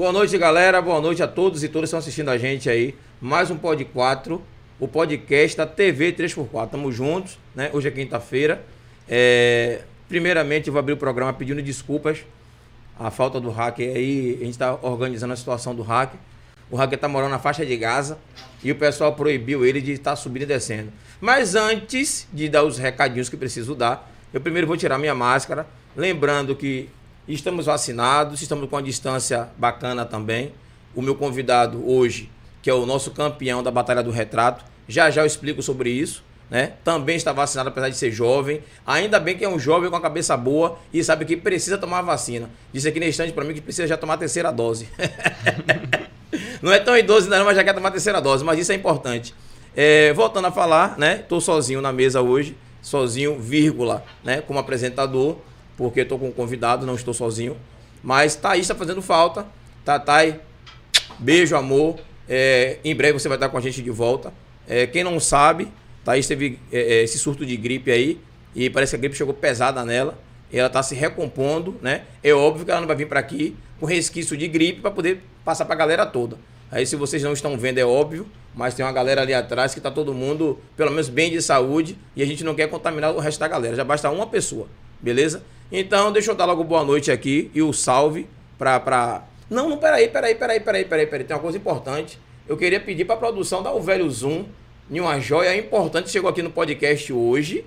Boa noite, galera. Boa noite a todos e todas que estão assistindo a gente aí. Mais um Pod 4, o podcast da TV 3x4. Tamo juntos, né? Hoje é quinta-feira. É... Primeiramente, eu vou abrir o programa pedindo desculpas. A falta do hacker aí, a gente está organizando a situação do hacker. O hacker está morando na faixa de Gaza e o pessoal proibiu ele de estar tá subindo e descendo. Mas antes de dar os recadinhos que preciso dar, eu primeiro vou tirar minha máscara, lembrando que estamos vacinados, estamos com uma distância bacana também. O meu convidado hoje, que é o nosso campeão da Batalha do Retrato, já já eu explico sobre isso. Né? Também está vacinado, apesar de ser jovem. Ainda bem que é um jovem com a cabeça boa e sabe que precisa tomar a vacina. Disse aqui na instante para mim que precisa já tomar a terceira dose. não é tão idoso ainda, mas já quer tomar a terceira dose. Mas isso é importante. É, voltando a falar, né? Estou sozinho na mesa hoje sozinho, vírgula, né? Como apresentador, porque estou com um convidado, não estou sozinho. Mas Thaís está fazendo falta. Tatai, beijo, amor. É, em breve você vai estar com a gente de volta. É, quem não sabe, Thaís teve é, é esse surto de gripe aí. E parece que a gripe chegou pesada nela. E ela está se recompondo, né? É óbvio que ela não vai vir para aqui com resquício de gripe para poder passar para a galera toda. Aí se vocês não estão vendo é óbvio, mas tem uma galera ali atrás que está todo mundo, pelo menos bem de saúde, e a gente não quer contaminar o resto da galera. Já basta uma pessoa, beleza? Então, deixa eu dar logo boa noite aqui e o salve para pra... Não, não, peraí, peraí, peraí, peraí, peraí, peraí. Tem uma coisa importante. Eu queria pedir para a produção dar o velho zoom em uma joia importante chegou aqui no podcast hoje,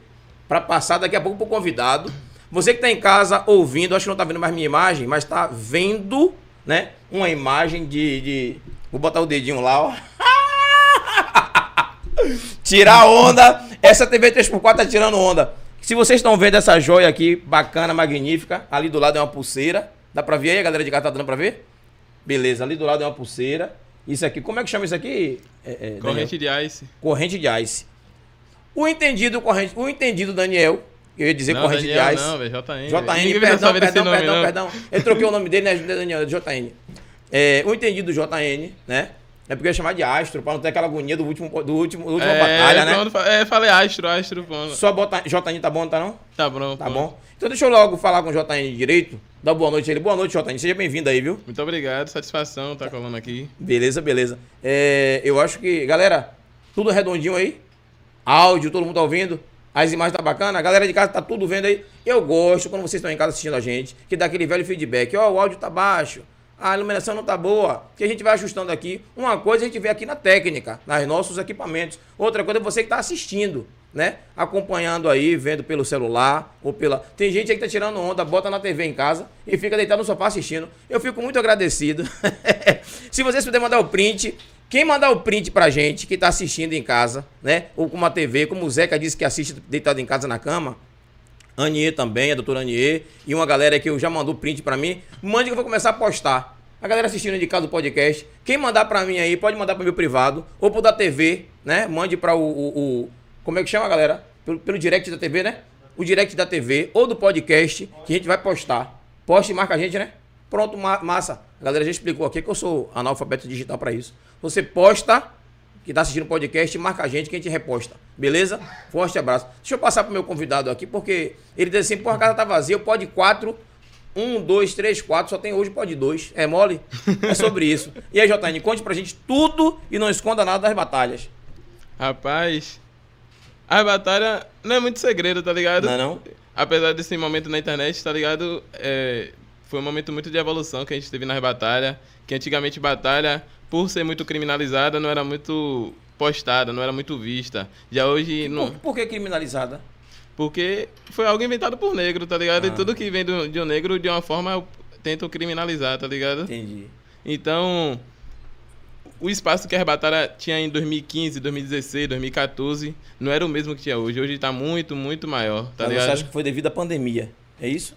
para passar daqui a pouco para o convidado. Você que está em casa ouvindo, acho que não está vendo mais minha imagem, mas está vendo, né? Uma imagem de, de Vou botar o dedinho lá, ó. Tirar onda. Essa TV 3x4 tá tirando onda. Se vocês estão vendo essa joia aqui, bacana, magnífica, ali do lado é uma pulseira. Dá pra ver aí, a galera de casa tá dando pra ver? Beleza, ali do lado é uma pulseira. Isso aqui, como é que chama isso aqui? É, é, corrente de ice. Corrente de ice. O entendido corrente, o entendido Daniel, eu ia dizer não, corrente Daniel, de ice. Não, velho, JN. JN, perdão, perdão, nome, perdão, perdão. Eu troquei o nome dele, né, Daniel, JN. É, o entendido do JN, né? É porque eu ia chamar de Astro, pra não ter aquela agonia do último, do último, do última é, batalha, né? É, falei Astro, Astro, pô. Só bota JN tá bom, tá não? Tá bom. Tá bom. Então deixa eu logo falar com o JN direito. Dá boa noite a ele. Boa noite, JN. Seja bem-vindo aí, viu? Muito obrigado, satisfação tá colando aqui. Beleza, beleza. É, eu acho que, galera, tudo redondinho aí. Áudio, todo mundo tá ouvindo. As imagens tá bacana, a galera de casa tá tudo vendo aí. Eu gosto quando vocês estão em casa assistindo a gente, que dá aquele velho feedback. Ó, oh, o áudio tá baixo a iluminação não está boa, que a gente vai ajustando aqui. Uma coisa a gente vê aqui na técnica, nos nossos equipamentos. Outra coisa é você que está assistindo, né? Acompanhando aí, vendo pelo celular ou pela. Tem gente aí que está tirando onda, bota na TV em casa e fica deitado no sofá assistindo. Eu fico muito agradecido. Se vocês puderem mandar o print, quem mandar o print pra gente que está assistindo em casa, né? Ou com uma TV, como o Zeca disse que assiste deitado em casa na cama, Anier também, a doutora Anier, e uma galera que eu já mandou print para mim. Mande que eu vou começar a postar. A galera assistindo de casa o podcast. Quem mandar para mim aí, pode mandar para meu privado, ou pro da TV, né? Mande para o, o, o, Como é que chama, galera? Pelo, pelo direct da TV, né? O direct da TV ou do podcast, que a gente vai postar. Poste e marca a gente, né? Pronto, massa. A galera já explicou aqui que eu sou analfabeto digital para isso. Você posta que está assistindo o podcast, marca a gente que a gente reposta. Beleza? Forte abraço. Deixa eu passar pro meu convidado aqui, porque ele disse assim, porra, a casa tá vazia, pode quatro. Um, dois, três, quatro, só tem hoje pode dois. É mole? É sobre isso. E aí, JN, conte pra gente tudo e não esconda nada das batalhas. Rapaz, a batalha não é muito segredo, tá ligado? Não, é não? Apesar desse momento na internet, tá ligado? É, foi um momento muito de evolução que a gente teve nas batalhas. Que antigamente batalha por ser muito criminalizada, não era muito postada, não era muito vista. Já hoje. Não... Por, por que criminalizada? Porque foi algo inventado por negro, tá ligado? Ah. E tudo que vem do, de um negro, de uma forma, tentam criminalizar, tá ligado? Entendi. Então, o espaço que a Arrebatada tinha em 2015, 2016, 2014, não era o mesmo que tinha hoje. Hoje está muito, muito maior, tá Mas ligado? Você acha que foi devido à pandemia, é isso?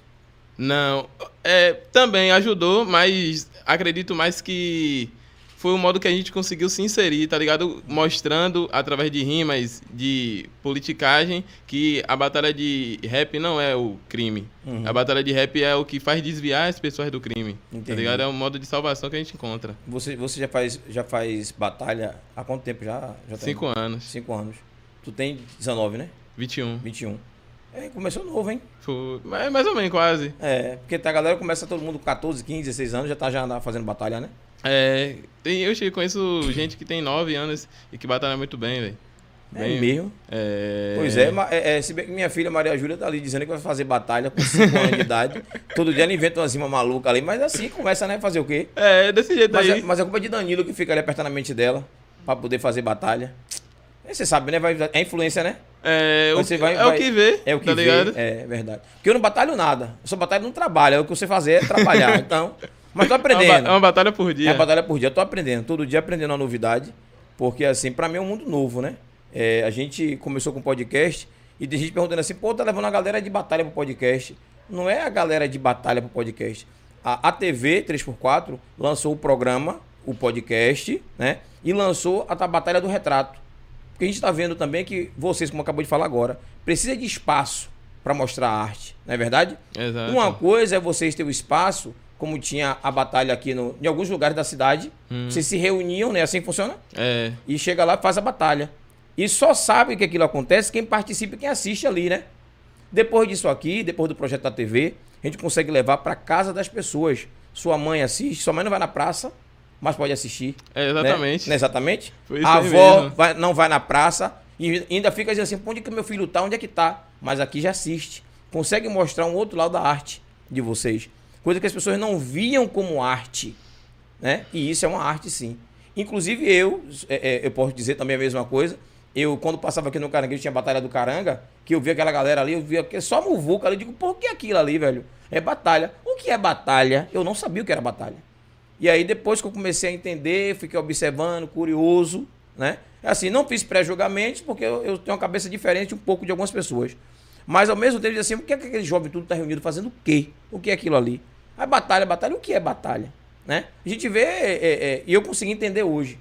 Não, é, também ajudou, mas acredito mais que foi o modo que a gente conseguiu se inserir, tá ligado? Mostrando através de rimas, de politicagem, que a batalha de rap não é o crime. Uhum. A batalha de rap é o que faz desviar as pessoas do crime. Tá Entendi. Tá ligado? É um modo de salvação que a gente encontra. Você, você já, faz, já faz batalha há quanto tempo já? já Cinco anos. Cinco anos. Tu tem 19, né? 21. 21. É, começou novo, hein? Foi, mas mais ou menos, quase. É, porque tá, a galera começa todo mundo com 14, 15, 16 anos, já tá já fazendo batalha, né? É, tem, eu conheço gente que tem 9 anos e que batalha muito bem, velho. É Bem- mesmo. É... Pois é, é, é, se bem que minha filha Maria Júlia tá ali dizendo que vai fazer batalha com 5 anos de idade. Todo dia ela inventa uma cima maluca ali, mas assim começa, né? Fazer o quê? É, desse jeito Mas, aí. é, mas é culpa de Danilo que fica ali apertando a mente dela pra poder fazer batalha. Aí Você sabe, né? Vai, é influência, né? É, o, Você vai- é vai- o que vê, É o que tá vê, ligado? É verdade. Porque eu não batalho nada. Eu só batalho no trabalho. É o que você fazer é trabalhar. Então. Mas tô É uma, aprendendo. é uma batalha por É dia. uma batalha por dia. Eu tô aprendendo. Todo dia aprendendo uma novidade. Porque, assim, pra mim é um mundo novo, né? É, a gente começou com podcast e tem gente perguntando assim, pô, tá levando a galera de batalha pro podcast. Não é a galera de batalha pro podcast. A, a TV 3x4 lançou o programa, o podcast, né? E lançou a, ta- Batalha do Retrato. Porque a gente está vendo também que vocês, como acabou de falar agora, precisa de espaço para mostrar a arte, não é verdade? Exato. Uma coisa é vocês terem o espaço, como tinha a batalha aqui no, em alguns lugares da cidade. Vocês se reuniam, né? Assim funciona? É, E chega lá e faz a batalha. E só sabe que aquilo acontece quem participa e quem assiste ali, né? Depois disso aqui, depois do projeto da TV, a gente consegue levar para casa das pessoas. Sua mãe assiste, sua mãe não vai na praça, mas pode assistir. é né? exatamente. Não é exatamente? Foi isso a avó vai- não vai na praça e ainda fica dizendo assim, "Pô, onde que meu filho tá? Onde é que tá? Mas aqui já assiste. Consegue mostrar um outro lado da arte de vocês. Coisa que as pessoas não viam como arte. Né? E isso é uma arte, sim. Inclusive eu, é, é, eu posso dizer também a mesma coisa. Eu, quando passava aqui no Caranguejo, tinha a Batalha do Caranga, que eu via aquela galera ali, eu via que só muvuca ali, eu digo, o que é aquilo ali, velho? É batalha. O que é batalha? Eu não sabia o que era batalha. E aí, depois que eu comecei a entender, fiquei observando, curioso, né? Assim, não fiz pré-julgamentos, porque eu, eu tenho uma cabeça diferente um pouco de algumas pessoas. Mas, ao mesmo tempo, assim, por que, é que aquele jovem tudo está reunido fazendo o quê? O que é aquilo ali? A batalha, batalha, o que é batalha? Né? A gente vê, é, é, é, e eu consegui entender hoje.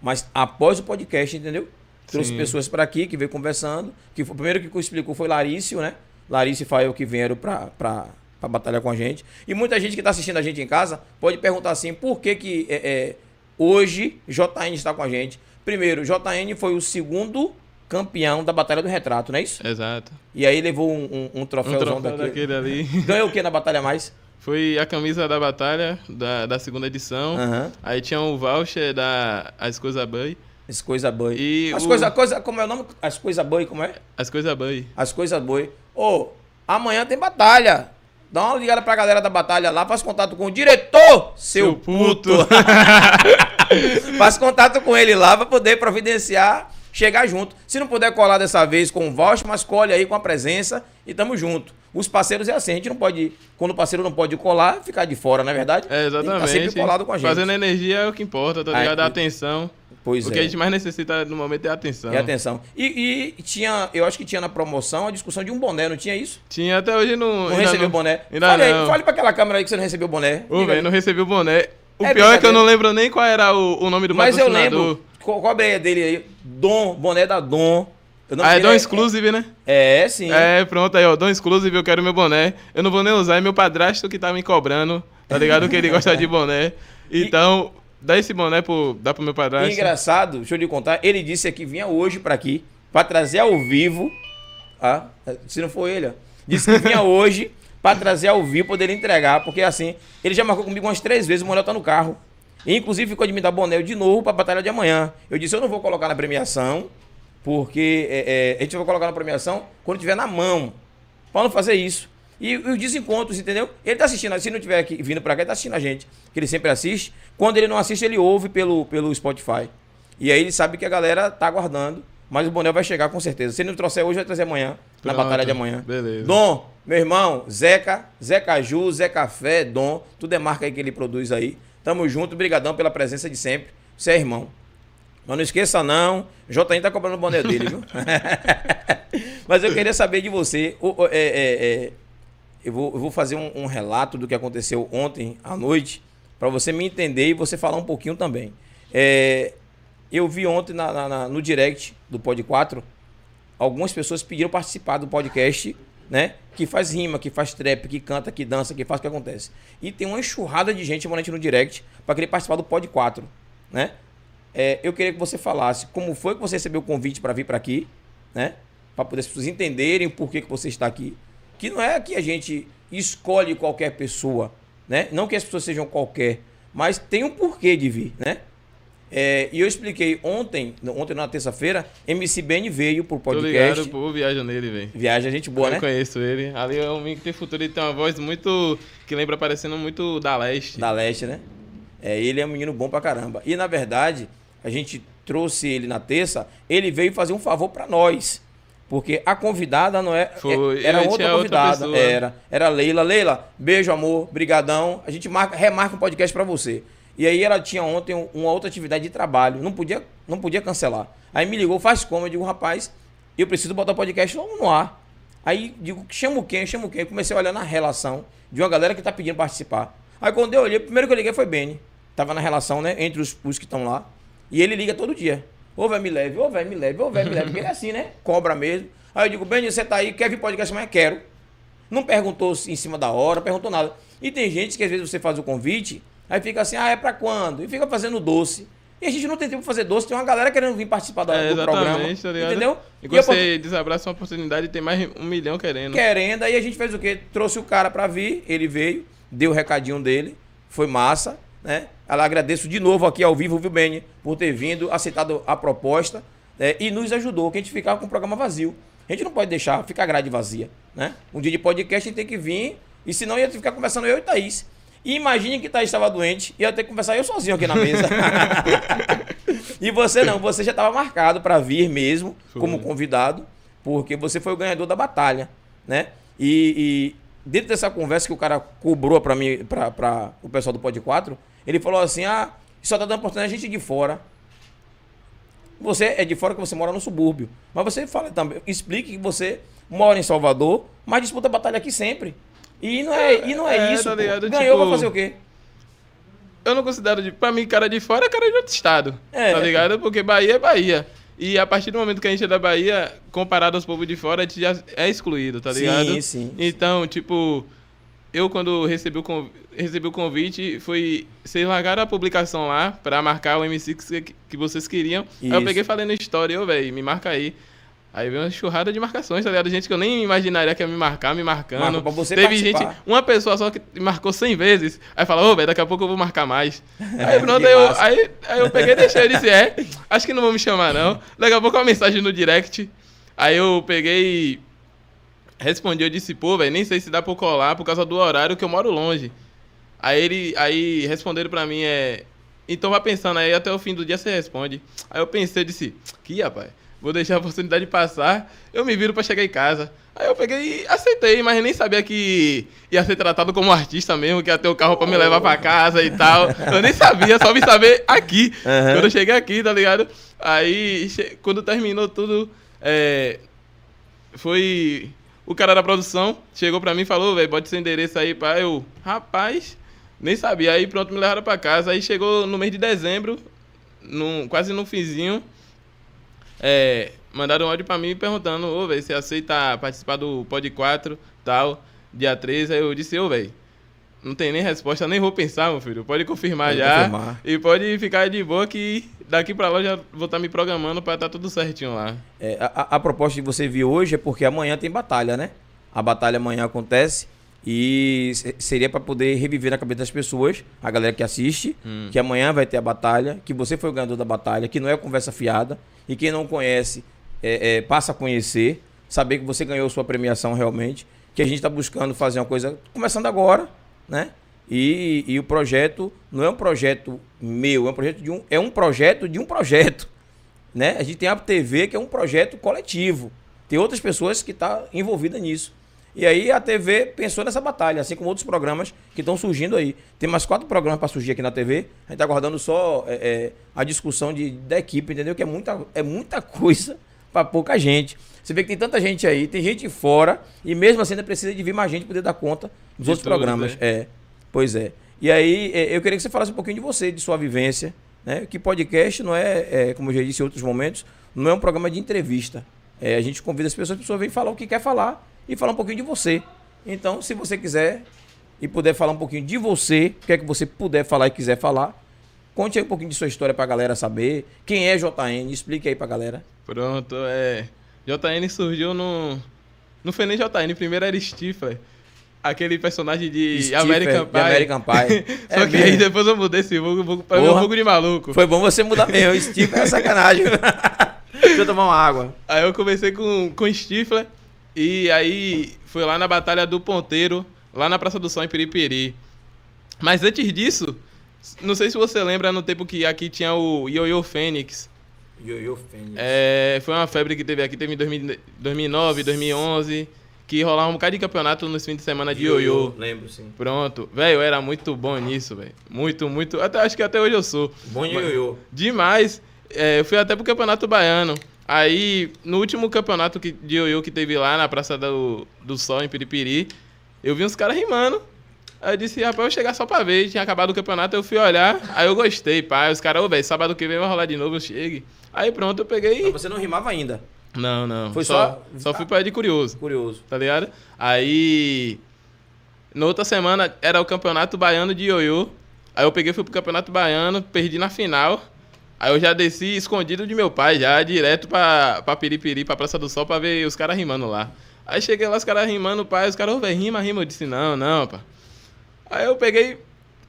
Mas após o podcast, entendeu? Trouxe Sim. pessoas para aqui que veio conversando. Que foi, o primeiro que explicou foi Larício, né? Larício e Fael que vieram para batalhar com a gente. E muita gente que está assistindo a gente em casa pode perguntar assim: por que, que é, é, hoje JN está com a gente? Primeiro, JN foi o segundo campeão da Batalha do Retrato, não é isso? Exato. E aí levou um, um, um Um troféuzão troféu daquele. daquele ali. Ganhou o que na Batalha Mais? Foi a camisa da batalha da, da segunda edição. Aham. Aí tinha o voucher da As Coisas Bui. As coisas boi. E As o- coisas, coisa, como é o nome? As coisas boi, como é? As Coisas Bui. As coisas boi. Ô, amanhã tem batalha. Dá uma ligada pra galera da batalha lá, faz contato com o diretor, seu, Seu puto. puto. faz contato com ele lá pra poder providenciar, chegar junto. Se não puder colar dessa vez com o voucher, mas colhe aí com a presença e tamo junto. Os parceiros é assim, a gente não pode, quando o parceiro não pode colar, ficar de fora, não é verdade? É, que exatamente. tá sempre colado com a gente. Fazendo energia é o que importa, tá Ah, ligado? A atenção. Pois o é. que a gente mais necessita no momento é atenção. E atenção. E, e tinha, eu acho que tinha na promoção a discussão de um boné, não tinha isso? Tinha até hoje não. Não recebeu o boné. Ainda fale, aí, não. fale pra aquela câmera aí que você não recebeu o boné. Ô, velho, aí. não recebi o boné. O É pior é que eu não lembro nem qual era o, o nome do Mas eu lembro. Co cobre aí dele aí. Dom, boné da Dom. Ah, é Dom? Exclusive, né? É, sim. É, pronto aí, ó. Dom Exclusive, eu quero meu boné. Eu não vou nem usar, é meu padrasto que tá me cobrando, tá ligado? Que ele gosta de boné. Então, dá esse boné pro, dá pro meu E padrasto. engraçado, deixa eu lhe contar, ele disse que vinha hoje pra aqui, pra trazer ao vivo. Ah, se não for ele, ó. Disse que vinha hoje pra trazer ao vivo, poder entregar, porque assim, ele já marcou comigo umas três vezes, o Manuel tá no carro. E, inclusive ficou de me dar boné de novo pra batalha de amanhã. Eu disse, eu não vou colocar na premiação, porque é, é, a gente vai colocar na premiação quando tiver na mão. Pra não fazer isso. E, e os desencontros, entendeu? Ele tá assistindo, se não tiver aqui, vindo pra cá, ele tá assistindo a gente. Que ele sempre assiste. Quando ele não assiste, ele ouve pelo, pelo Spotify. E aí ele sabe que a galera tá aguardando. Mas o Bonel vai chegar com certeza. Se ele não trouxer hoje, vai trazer amanhã. Na Pronto. batalha de amanhã. Beleza. Dom, meu irmão, Zeca, Zeca Ju, Zé Café, Dom. Tudo é marca aí que ele produz aí. Tamo junto, brigadão pela presença de sempre. Você é irmão. Mas não esqueça não, o JN tá cobrando o boné dele, viu? Mas eu queria saber de você. o- é, é, é, eu, vou, eu vou fazer um, um relato do que aconteceu ontem à noite, para você me entender e você falar um pouquinho também. É, eu vi ontem na- na- na- no direct do Pod 4, algumas pessoas pediram participar do podcast, né? Que faz rima, que faz trap, que canta, que dança, que faz o que acontece. E tem uma enxurrada de gente mandando no direct para querer participar do Pod 4, né? É, eu queria que você falasse como foi que você recebeu o convite para vir para aqui, né? para poder as pessoas entenderem o porquê que você está aqui. Que não é que a gente escolhe qualquer pessoa, né? Não que as pessoas sejam qualquer, mas tem um porquê de vir, né? É, e eu expliquei ontem, ontem na terça-feira, MC Ben veio pro podcast. Tô ligado, pô, viaja nele, velho. Viaja, gente boa, eu né? Eu conheço ele. Ali é um menino que tem futuro, ele tem uma voz muito. que lembra parecendo muito da Leste. Da Leste, né? É, ele é um menino bom pra caramba. E na verdade, a gente trouxe ele na terça, ele veio fazer um favor para nós. Porque a convidada não é. Foi, era outra convidada. Outra era. Era Leila. Leila, beijo, amor. Brigadão. A gente marca, remarca um podcast para você. E aí ela tinha ontem uma outra atividade de trabalho. Não podia, não podia cancelar. Aí me ligou, faz como? Eu digo, rapaz, eu preciso botar o podcast no ar. Aí digo, chamo quem? Chamo quem? Comecei a olhar na relação de uma galera que tá pedindo participar. Aí quando eu olhei, o primeiro que eu liguei foi Beni. Tava na relação, né? Entre os, os que estão lá. E ele liga todo dia. Ô, velho, me leve, ô, velho, me leve, ô, velho, me leve. Porque ele é assim, né? Cobra mesmo. Aí eu digo, Beni, você tá aí, quer vir podcast amanhã? Quero. Não perguntou em cima da hora, perguntou nada. E tem gente que às vezes você faz o convite, aí fica assim, ah, é pra quando? E fica fazendo doce. E a gente não tem tempo pra fazer doce, tem uma galera querendo vir participar do, é, do programa. Tá entendeu? E quando você desabraça uma oportunidade, tem mais um milhão querendo. Querendo, aí a gente fez o quê? Trouxe o cara pra vir, ele veio, deu o recadinho dele, foi massa, né? Ela agradeço de novo aqui ao vivo, viu, Beni, por ter vindo, aceitado a proposta né? e nos ajudou, que a gente ficava com o programa vazio. A gente não pode deixar ficar grade vazia, né? Um dia de podcast a gente tem que vir, e senão ia ficar conversando eu e Thaís. E imagine que Thaís estava doente, ia ter que conversar eu sozinho aqui na mesa. e você não, você já estava marcado para vir mesmo, foi. como convidado, porque você foi o ganhador da batalha, né? E, e dentro dessa conversa que o cara cobrou para mim, para o pessoal do Pod 4, ele falou assim: ah, só tá dando oportunidade a gente de fora. Você é de fora que você mora no subúrbio. Mas você fala também, explique que você mora em Salvador, mas disputa a batalha aqui sempre. E não é, e não é, é isso. Tá ligado, Ganhou, tipo, vai fazer o quê? Eu não considero, de, pra mim, cara de fora é cara de outro estado. É, tá ligado? Porque Bahia é Bahia. E a partir do momento que a gente é da Bahia, comparado aos povos de fora, a gente já é excluído, tá ligado? Sim, sim. Então, tipo, eu quando recebi o, convite, recebi o convite, foi. Vocês largaram a publicação lá pra marcar o MC que, que vocês queriam. Isso. Aí eu peguei falando história, ô, velho, me marca aí. Aí veio uma churrada de marcações, tá ligado? Gente que eu nem imaginaria que ia me marcar, me marcando. Marco pra você Teve participar. gente, uma pessoa só que marcou 100 vezes. Aí falou, ô, oh, velho, daqui a pouco eu vou marcar mais. aí pronto, aí eu, aí, aí eu peguei e deixei. Eu disse, é, acho que não vão me chamar, não. Daqui a pouco uma mensagem no direct. Aí eu peguei respondi, eu disse, pô, velho, nem sei se dá pra colar por causa do horário que eu moro longe. Aí ele, aí responderam pra mim, é, então vai pensando aí, até o fim do dia você responde. Aí eu pensei, eu disse, que rapaz vou deixar a oportunidade passar, eu me viro para chegar em casa. Aí eu peguei e aceitei, mas nem sabia que ia ser tratado como artista mesmo, que ia ter o carro para me levar para casa e tal. Eu nem sabia, só vim saber aqui. Uhum. Quando eu cheguei aqui, tá ligado? Aí, quando terminou tudo, é, foi. O cara da produção chegou pra mim e falou, velho, bota esse endereço aí pra eu. Rapaz, nem sabia. Aí pronto, me levaram pra casa. Aí chegou no mês de dezembro, quase no finzinho é, mandaram um áudio pra mim perguntando, ô, velho, você aceita participar do Pod 4, tal, dia 13? Aí eu disse, ô, velho, não tem nem resposta, nem vou pensar, meu filho. Pode confirmar pode já. Confirmar. E pode ficar de boa que daqui pra lá já vou estar tá me programando para estar tá tudo certinho lá. É, a, a, proposta que você viu hoje é porque amanhã tem batalha, né? A batalha amanhã acontece e seria para poder reviver na cabeça das pessoas, a galera que assiste, hum. que amanhã vai ter a batalha, que você foi o ganhador da batalha, que não é conversa fiada. E quem não conhece, é, é, passa a conhecer, saber que você ganhou sua premiação realmente. Que a gente está buscando fazer uma coisa, começando agora, né? E, e, o projeto não é um projeto meu, é um projeto de um, é um projeto de um projeto. Né? A gente tem a TV, que é um projeto coletivo. Tem outras pessoas que estão tá envolvidas nisso. E aí a TV pensou nessa batalha, assim como outros programas que estão surgindo aí. Tem mais quatro programas para surgir aqui na TV. A gente está aguardando só é, é, a discussão de, da equipe, entendeu? Que é muita, é muita coisa para pouca gente. Você vê que tem tanta gente aí, tem gente fora, e mesmo assim ainda precisa de vir mais gente para poder dar conta dos de outros programas. É. é. Pois é. E aí, é, eu queria que você falasse um pouquinho de você, de sua vivência. Né? Que podcast não é, é, como eu já disse em outros momentos, não é um programa de entrevista. É, a gente convida as pessoas, as pessoas vêm falar o que quer falar e falar um pouquinho de você. Então, se você quiser e puder falar um pouquinho de você, o que é que você puder falar e quiser falar, conte aí um pouquinho de sua história pra galera saber. Quem é JN? Explique aí pra galera. Pronto, é. JN surgiu no. Não foi nem JN, primeiro era Stifler. Aquele personagem de Stifler, American de Pie. American Pie. Só É que aí mesmo. depois eu mudei esse vulgo, vulgo pra ver um vulgo de maluco. Foi bom você mudar mesmo. Steve é sacanagem. Deixa eu tomar uma água. Aí eu comecei com, com Stifler e aí foi lá na Batalha do Ponteiro, lá na Praça do Sol, em Piripiri. Mas antes disso, não sei se você lembra no tempo que aqui tinha o Yo-Yo Fênix. Yo-Yo Fênix. É, foi uma febre que teve aqui, teve em 2000 2009, 2011, que rolava um bocado de campeonato nos fins de semana de Yo-Yo. Lembro, sim. Pronto. Velho, era muito bom nisso, velho. Muito, muito. Até, acho que até hoje eu sou. Bom Yo-Yo. Demais. É, eu fui até pro Campeonato Baiano. Aí, no último campeonato que, de ioiô que teve lá na Praça do, do Sol, em Piripiri, eu vi uns caras rimando. Aí eu disse, rapaz, eu vou chegar só pra ver. Tinha acabado o campeonato, eu fui olhar. Aí eu gostei, pai. Os caras, ô, velho, sábado que vem vai rolar de novo, eu chegue. Aí pronto, eu peguei. Mas você não rimava ainda. Não, não. Foi só. só- Só fui pra de curioso, Curioso. tá ligado? Aí. Na outra semana era o Campeonato Baiano de Ioiô. Aí eu peguei, fui pro Campeonato Baiano, perdi na final. Aí eu já desci escondido de meu pai, já direto pra, pra Piripiri, pra Praça do Sol, pra ver os caras rimando lá. Aí cheguei lá, os caras rimando, pai, os caras, ô, velho, rima, rima. Eu disse, não, não, pá. Aí eu peguei,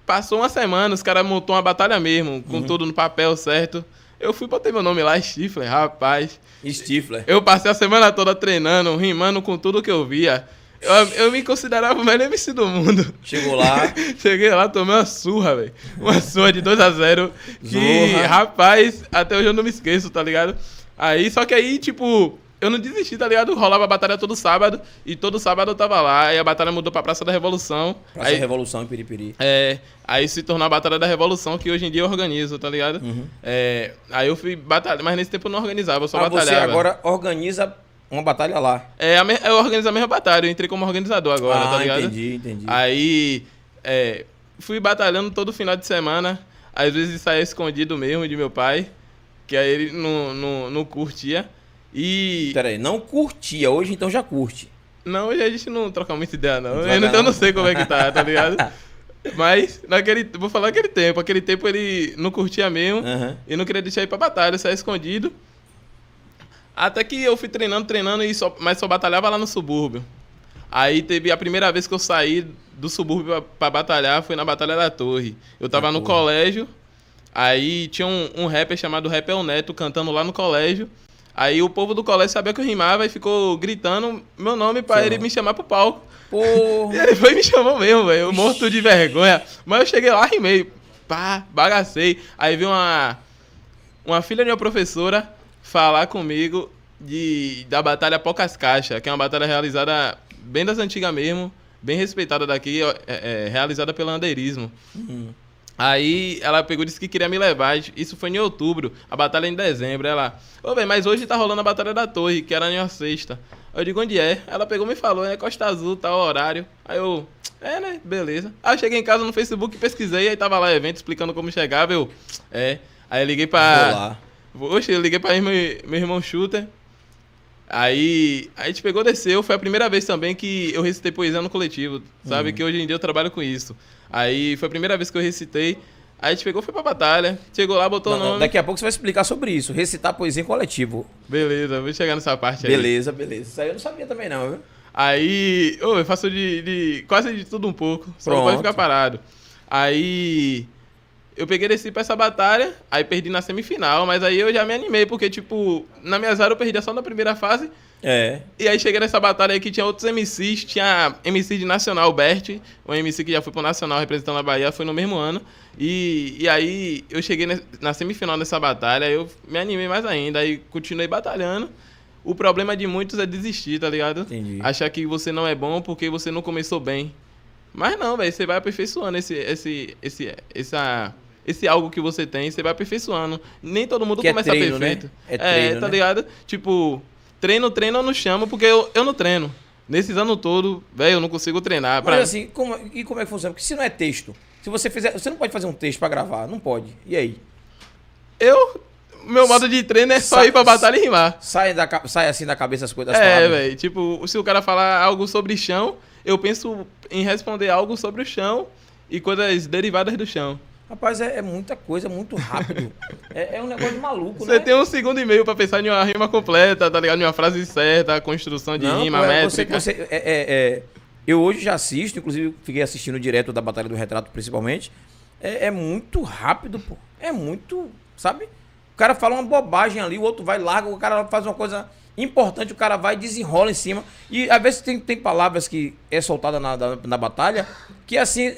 passou uma semana, os caras montou uma batalha mesmo, com tudo no papel certo. Eu fui, botei meu nome lá, Stifler, rapaz. Stifler. Eu passei a semana toda treinando, rimando com tudo que eu via. Eu, eu me considerava o melhor MC do mundo. Chegou lá. Cheguei lá, tomei uma surra, velho. Uma surra de 2x0. Que, Zorra. rapaz, até hoje eu não me esqueço, tá ligado? Aí, só que aí, tipo, eu não desisti, tá ligado? Rolava a batalha todo sábado. E todo sábado eu tava lá. Aí a batalha mudou pra Praça da Revolução. Praça aí, Revolução em Piripiri. é, aí se tornou a Batalha da Revolução, que hoje em dia eu organizo, tá ligado? Uhum. É, aí eu fui batalhar, mas nesse tempo eu não organizava, eu só Ah, você batalhava. agora organiza uma batalha lá. É, eu organizo a mesma batalha, eu entrei como organizador agora, ah, tá ligado? entendi, entendi. Aí, é, fui batalhando todo final de semana, às vezes saía escondido mesmo de meu pai, que aí ele não, não, não curtia. E. Pera aí, não curtia. Hoje então já curte. Não, hoje a gente não troca muita ideia, não. Não Eu, troca, não- não sei como é que tá, tá ligado? Mas, naquele. Vou falar aquele tempo. Aquele tempo ele não curtia mesmo. Aham. E não queria deixar ir pra batalha, saia escondido. Até que eu fui treinando, treinando, e só, mas só batalhava lá no subúrbio. Aí teve a primeira vez que eu saí do subúrbio pra, pra batalhar, foi na Batalha da Torre. Eu tava Na no Torre. colégio, aí tinha um, um rapper chamado Rapper Neto cantando lá no colégio. Aí o povo do colégio sabia que eu rimava e ficou gritando meu nome pra Seu ele me chamar pro palco. E Porra. ele foi e me chamou mesmo, velho. Eu morto de vergonha. Mas eu cheguei lá, rimei. Pá, bagacei. Aí veio uma, uma filha de uma professora falar comigo de, da Batalha Poucas Caixas, que é uma batalha realizada bem das antigas mesmo, bem respeitada daqui, é, é, realizada pelo andeirismo. Uhum. Aí ela pegou e disse que queria me levar. Isso foi em outubro, a batalha em dezembro. Ela, ô, velho, mas hoje tá rolando a Batalha da Torre, que era na sexta. Eu digo, onde é? Ela pegou e me falou, é Costa Azul, tal horário. Aí eu, é, né? Beleza. Aí eu cheguei em casa no Facebook, pesquisei, aí tava lá o evento explicando como chegava. Eu, é. Aí eu liguei pra. Oxe, eu liguei pra meu, meu irmão Shooter. Aí a gente pegou, desceu. Foi a primeira vez também que eu recitei poesia no coletivo. Sabe? Uhum. Que hoje em dia eu trabalho com isso. Aí foi a primeira vez que eu recitei. Aí a gente pegou, foi pra batalha. Chegou lá, botou Não, o não, nome. daqui a pouco você vai explicar sobre isso. Recitar poesia em coletivo. Beleza, vou chegar nessa parte aí. Beleza, beleza. Isso aí eu não sabia também não, viu? Aí, ô, eu faço de, de quase de tudo um pouco. Só não Pronto. pode ficar parado. Aí eu peguei desci pra essa batalha, aí perdi na semifinal, mas aí eu já me animei, porque, tipo, na minha área eu perdi só na primeira fase. É. E aí cheguei nessa batalha aí que tinha outros MCs, tinha MC de Nacional, Bert, um MC que já foi pro Nacional representando a Bahia, foi no mesmo ano. E, e aí eu cheguei na semifinal dessa batalha, eu me animei mais ainda, aí continuei batalhando. O problema de muitos é desistir, tá ligado? Entendi. Achar que você não é bom porque você não começou bem. Mas não, velho, você vai aperfeiçoando esse, esse, esse, essa, esse algo que você tem, você vai aperfeiçoando. Nem todo mundo Que é começa treino, né? perfeito. É treino, tá né? ligado? Tipo, treino, treino eu não chamo porque eu, eu não treino. Nesses anos todos, velho, eu não consigo treinar. Pra- Mas assim, como, e como é que funciona? Porque se não é texto, se você fizer. Você não pode fazer um texto pra gravar, não pode. E aí? Eu, meu modo de treino é só Sa- ir pra batalha e rimar. Sai, da, sai assim da cabeça as coisas. as É, velho. Tipo, se o cara falar algo sobre chão, eu penso em responder algo sobre o chão e coisas derivadas do chão. Rapaz, é, é muita coisa, muito rápido. é, é um negócio maluco, Você né? tem um segundo e meio pra pensar em uma rima completa, tá ligado? Em uma frase certa, construção de Não, rima, pô, é, você, métrica. você, é, é, é, eu hoje já assisto, inclusive fiquei assistindo direto da Batalha do Retrato, principalmente. É, é muito rápido, pô. É muito, sabe? O cara fala uma bobagem ali, o outro vai larga, o cara faz uma coisa importante, o cara vai e desenrola em cima. E às vezes tem, tem palavras que é soltada na, na, na batalha que assim.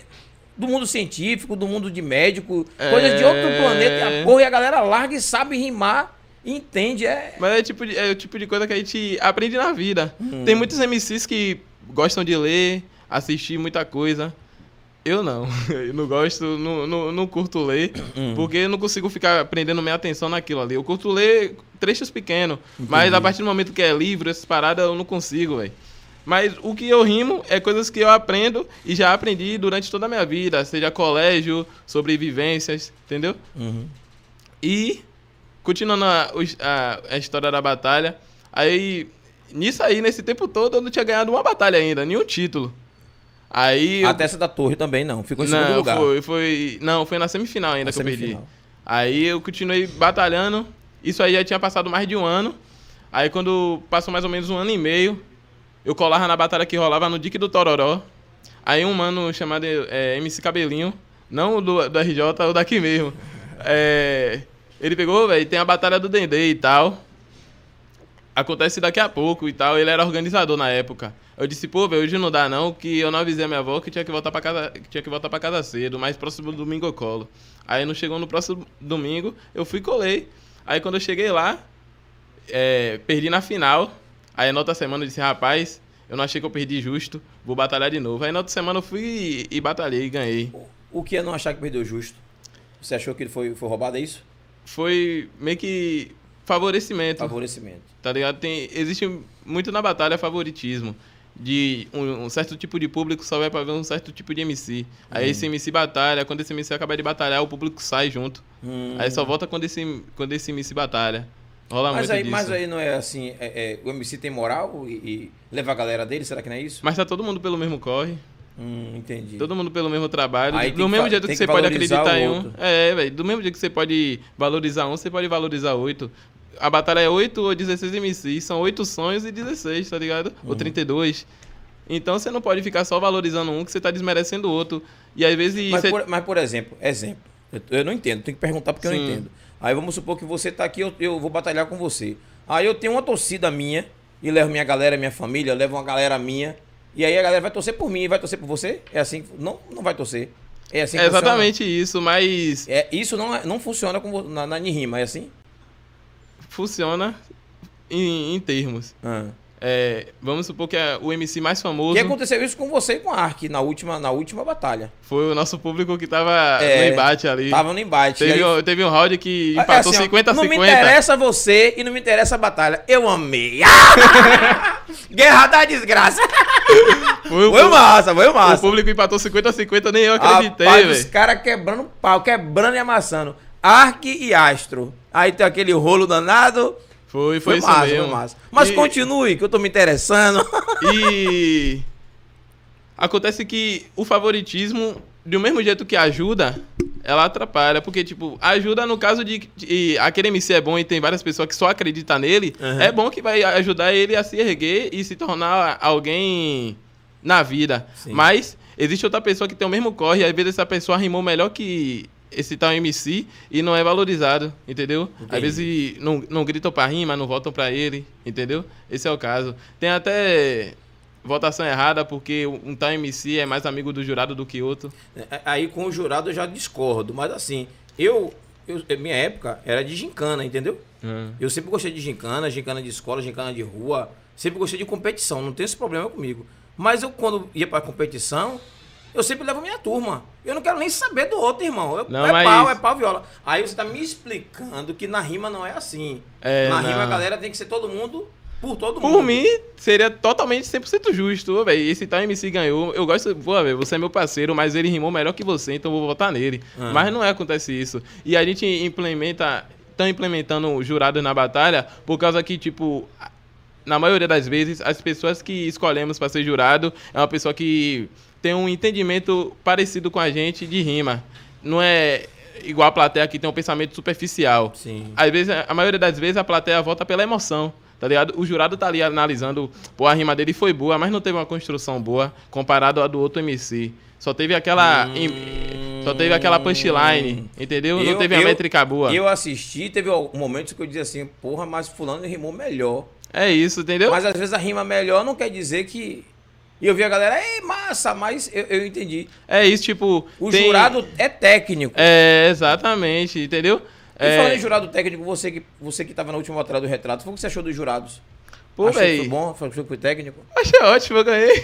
Do mundo científico, do mundo de médico, coisas de outro É. planeta, e a porra, e a galera larga e sabe rimar, e entende, é. Mas é, tipo de- é o tipo de coisa que a gente aprende na vida. Hum. Tem muitos MCs que gostam de ler, assistir muita coisa. Eu não. Eu não gosto, não, não, não curto ler, Hum. porque eu não consigo ficar prendendo minha atenção naquilo ali. Eu curto ler trechos pequenos, mas a partir do momento que é livro, essas paradas, eu não consigo, velho. Mas o que eu rimo é coisas que eu aprendo e já aprendi durante toda a minha vida, seja colégio, sobrevivências, entendeu? Uhum. E, continuando a, a- a história da batalha, aí, nisso aí, nesse tempo todo, eu não tinha ganhado uma batalha ainda, nenhum título. Aí. eu- Até essa da torre também não, ficou em segundo não, lugar. Foi, foi, não, foi na semifinal ainda Na que eu perdi. semifinal. Aí eu continuei batalhando, isso aí já tinha passado mais de um ano. Aí quando passou mais ou menos um ano e meio, eu colava na batalha que rolava no Dique do Tororó. Aí um mano chamado é, MC Cabelinho, não o do, do RJ, o daqui mesmo. É, ele pegou, velho, tem a batalha do Dendê e tal. Acontece daqui a pouco e tal. Ele era organizador na época. Eu disse, pô, velho, hoje não dá não, que eu não avisei a minha avó que tinha que voltar pra casa, que tinha que voltar para casa cedo, mas próximo domingo eu colo. Aí não chegou no próximo domingo, eu fui colei. Aí quando eu cheguei lá, é, perdi na final. Aí na outra semana eu disse, rapaz, eu não achei que eu perdi justo, vou batalhar de novo. Aí na outra semana eu fui e, e batalhei e ganhei. O que é não achar que perdeu justo? Você achou que ele foi, foi roubado, é isso? Foi meio que favorecimento. Favorecimento. Tá ligado? Tem, existe muito na batalha favoritismo. De um, um certo tipo de público só vai pra ver um certo tipo de MC. Aí esse MC batalha, quando esse MC acabar de batalhar, o público sai junto. Hum. Aí só volta quando esse, quando esse MC batalha. Rola Mas aí, disso. mas aí não é assim, é- é, o MC tem moral e, e leva a galera dele, será que não é isso? Mas tá todo mundo pelo mesmo corre, Hum, entendi. todo mundo pelo mesmo trabalho. Aí do tem que mesmo jeito tem que que você pode acreditar em um. É, velho. Do mesmo jeito que você pode valorizar um, você pode valorizar oito. A batalha é 8 ou 16 MCs, são 8 sonhos e 16, tá ligado? Uhum. Ou 32. Então você não pode ficar só valorizando um que você tá desmerecendo o outro. E às vezes Mas você... por, mas, por exemplo, exemplo, eu, eu não entendo, tenho que perguntar porque eu não Sim. entendo. Aí vamos supor que você tá aqui, eu, eu vou batalhar com você. Aí eu tenho uma torcida minha, e levo minha galera, minha família, levo uma galera minha, e aí a galera vai torcer por mim e vai torcer por você? É assim? Não, não vai torcer. É assim que é funciona? exatamente isso, mas É, isso não, é- não funciona com, na, na rima, é assim? funciona em, em termos. Ah. É, vamos supor que é o MC mais E famoso aconteceu isso com você e com a Ark na última, na última batalha. foi o nosso público que tava É, no embate ali. Tava no embate. Teve, E aí- um, teve um round que empatou assim, ó, 50 a Não me 50. interessa você e não me interessa a batalha. Eu amei. Guerra da desgraça. Foi o, Foi massa, foi o massa. público empatou 50 a 50, nem eu acreditei, Rapaz, os velho. caras quebrando pau, quebrando e amassando. Ark e Astro. Aí tem aquele rolo danado. Foi, foi, Foi, isso massa, mesmo. foi massa. Mas E- continue, que eu tô me interessando. E acontece que o favoritismo, do mesmo jeito que ajuda, ela atrapalha. Porque, tipo, ajuda no caso de, de aquele MC é bom e tem várias pessoas que só acreditam nele, Uhum. é bom que vai ajudar ele a se erguer e se tornar alguém na vida. Sim. Mas existe outra pessoa que tem o mesmo corre, e às vezes essa pessoa rimou melhor que esse tal MC e não é valorizado, entendeu? Entendi. Às vezes não, não gritam pra rima, não votam pra ele, entendeu? Esse é o caso. Tem até votação errada porque um tal MC é mais amigo do jurado do que outro. Aí com o jurado eu já discordo. Mas assim, eu, eu minha época era de gincana, entendeu? Eu sempre gostei de gincana, gincana de escola, gincana de rua. Sempre gostei de competição, não tem esse problema comigo. Mas eu, quando ia pra competição, eu sempre levo minha turma. Eu não quero nem saber do outro, irmão. Eu, Não, é mas- pau, é pau, viola. Aí você tá me explicando que na rima não é assim. É, na não. rima a galera tem que ser todo mundo por todo mundo. Por mim, seria totalmente 100% justo, velho. Esse tal MC ganhou. Eu gosto, pô, velho, você é meu parceiro, mas ele rimou melhor que você, então eu vou votar nele. Ah. Mas não é acontece isso. E a gente implementa, estão implementando jurados na batalha por causa que, tipo, na maioria das vezes, as pessoas que escolhemos para ser jurado é uma pessoa que tem um entendimento parecido com a gente de rima. não é igual a plateia que tem um pensamento superficial. Sim. Às vezes, a maioria das vezes a plateia vota pela emoção. Tá ligado? O jurado tá ali analisando, pô, a rima dele foi boa, mas não teve uma construção boa comparado à do outro MC. Só teve aquela. Hum. Só teve aquela punchline, entendeu? não Eu- teve a eu- métrica boa. Eu assisti, teve um momento que eu dizia assim, porra, mas fulano rimou melhor. É isso, entendeu? Mas às vezes a rima melhor não quer dizer que. E eu vi a galera, ei, massa, mas eu, eu entendi. É isso, tipo. O tem- jurado é técnico. É, exatamente, entendeu? E É, falando em jurado técnico, você que, você que tava na última batalha do retrato, foi o que você achou dos jurados? Pô, achou véi. foi bom? Foi técnico? Achei ótimo, eu ganhei.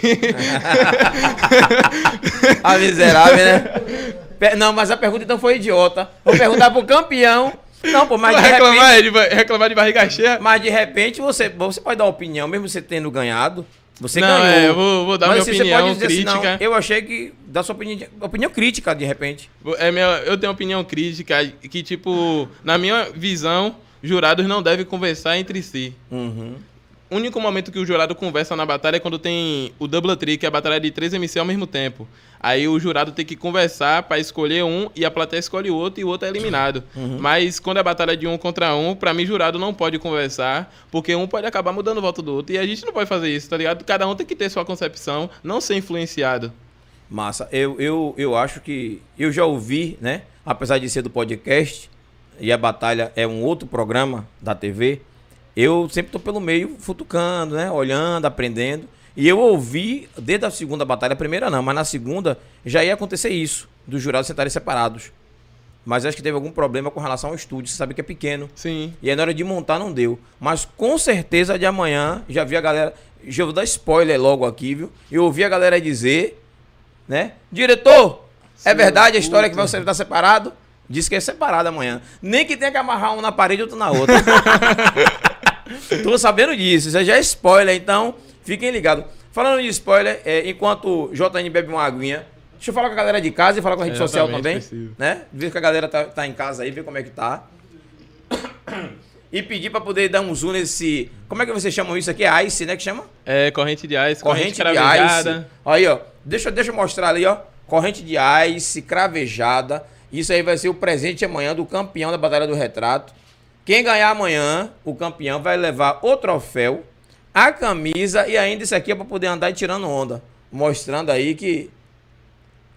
Ah, miserável, né? Não, mas a pergunta então foi idiota. Vou perguntar pro campeão. Não, pô, mas de repente, reclamar, de, ba- reclamar de barriga cheia? mas de repente você, você pode dar uma opinião, mesmo você tendo ganhado. Você Não, ganhou. é, eu vou- vou dar minha assim, opinião assim, crítica. não, eu achei que. Dá sua opinião, opinião crítica, de repente. É minha, eu tenho opinião crítica que, tipo, na minha visão, jurados não devem conversar entre si. Uhum. O único momento que o jurado conversa na batalha é quando tem o double trick, que é a batalha de três MC ao mesmo tempo. Aí o jurado tem que conversar pra escolher um e a plateia escolhe o outro e o outro é eliminado. Mas quando é batalha de um contra um, pra mim jurado não pode conversar, porque um pode acabar mudando o voto do outro. E a gente não pode fazer isso, tá ligado? Cada um tem que ter sua concepção, não ser influenciado. Massa. Eu, eu, eu acho que. Eu já ouvi, né? Apesar de ser do podcast, e a Batalha é um outro programa da TV, eu sempre tô pelo meio futucando, né? Olhando, aprendendo. E eu ouvi, desde a segunda batalha, a primeira não, mas na segunda já ia acontecer isso, dos jurados sentarem separados. Mas acho que teve algum problema com relação ao estúdio, você sabe que é pequeno. Sim. E aí na hora de montar não deu. Mas com certeza de amanhã já vi a galera. Já vou dar spoiler logo aqui, viu? Eu ouvi a galera dizer, né? Diretor, é verdade a história que puta. você está separado? Diz que é separado amanhã. Nem que tenha que amarrar um na parede e outro na outra. Tô sabendo disso, isso já é spoiler, então fiquem ligados. Falando de spoiler, é, enquanto o JN bebe uma aguinha, deixa eu falar com a galera de casa e falar com a rede social também. preciso. Né? Ver que a galera tá, tá em casa aí, ver como é que tá. E pedir pra poder dar um zoom nesse. Como é que vocês chamam isso aqui? É Ice, né? Que chama? É corrente de ice, Corrente, corrente, de. Ice. Aí, ó. Deixa, deixa eu mostrar ali, ó. Corrente de Ice, cravejada. Isso aí vai ser o presente amanhã do campeão da Batalha do Retrato. Quem ganhar amanhã, o campeão vai levar o troféu, a camisa e ainda isso aqui é pra poder andar e tirando onda. Mostrando aí que.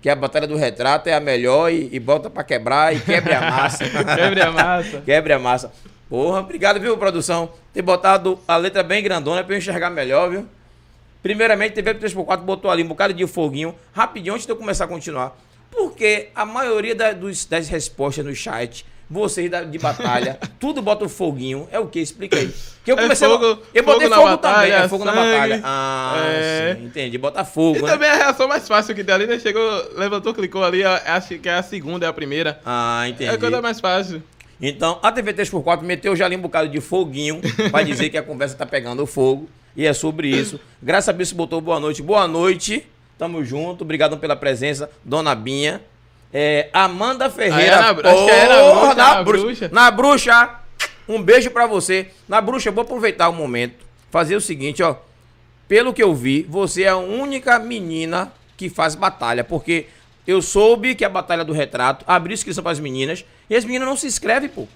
Que a Batalha do Retrato é a melhor e, e bota pra quebrar e quebre a massa. Quebre a massa. Quebre a massa. Porra, obrigado, viu, produção? Ter botado a letra bem grandona pra eu enxergar melhor, viu? Primeiramente, TV 3x4 botou ali um bocado de foguinho, rapidinho, antes de eu começar a continuar. Porque a maioria da- dos- das respostas no chat, vocês de batalha, tudo bota o foguinho. É o que? Explica aí. Que eu É comecei. fogo- eu botei fogo fogo, na também, batalha, é fogo na sangue. batalha. Ah, É. sim, entendi. Bota fogo, E né? também a reação mais fácil que tem ali, né? Chegou, levantou, clicou ali, ó, acho que é a segunda, é a primeira. Ah, entendi. É a coisa mais fácil. Então, a TV 3x4 meteu já ali um bocado de foguinho pra dizer que a conversa tá pegando fogo. E é sobre isso. Graças a Deus botou boa noite. Boa noite. Tamo junto. Obrigado pela presença, Dona Binha. É, Amanda Ferreira. Ah, é na é na na, bruxa. bruxa. Na bruxa. Um beijo pra você. Na bruxa, vou aproveitar o momento. Fazer o seguinte, ó. Pelo que eu vi, você é a única menina que faz batalha. Porque eu soube que a batalha do retrato abriu inscrição pras meninas. E as meninas não se inscrevem, pô.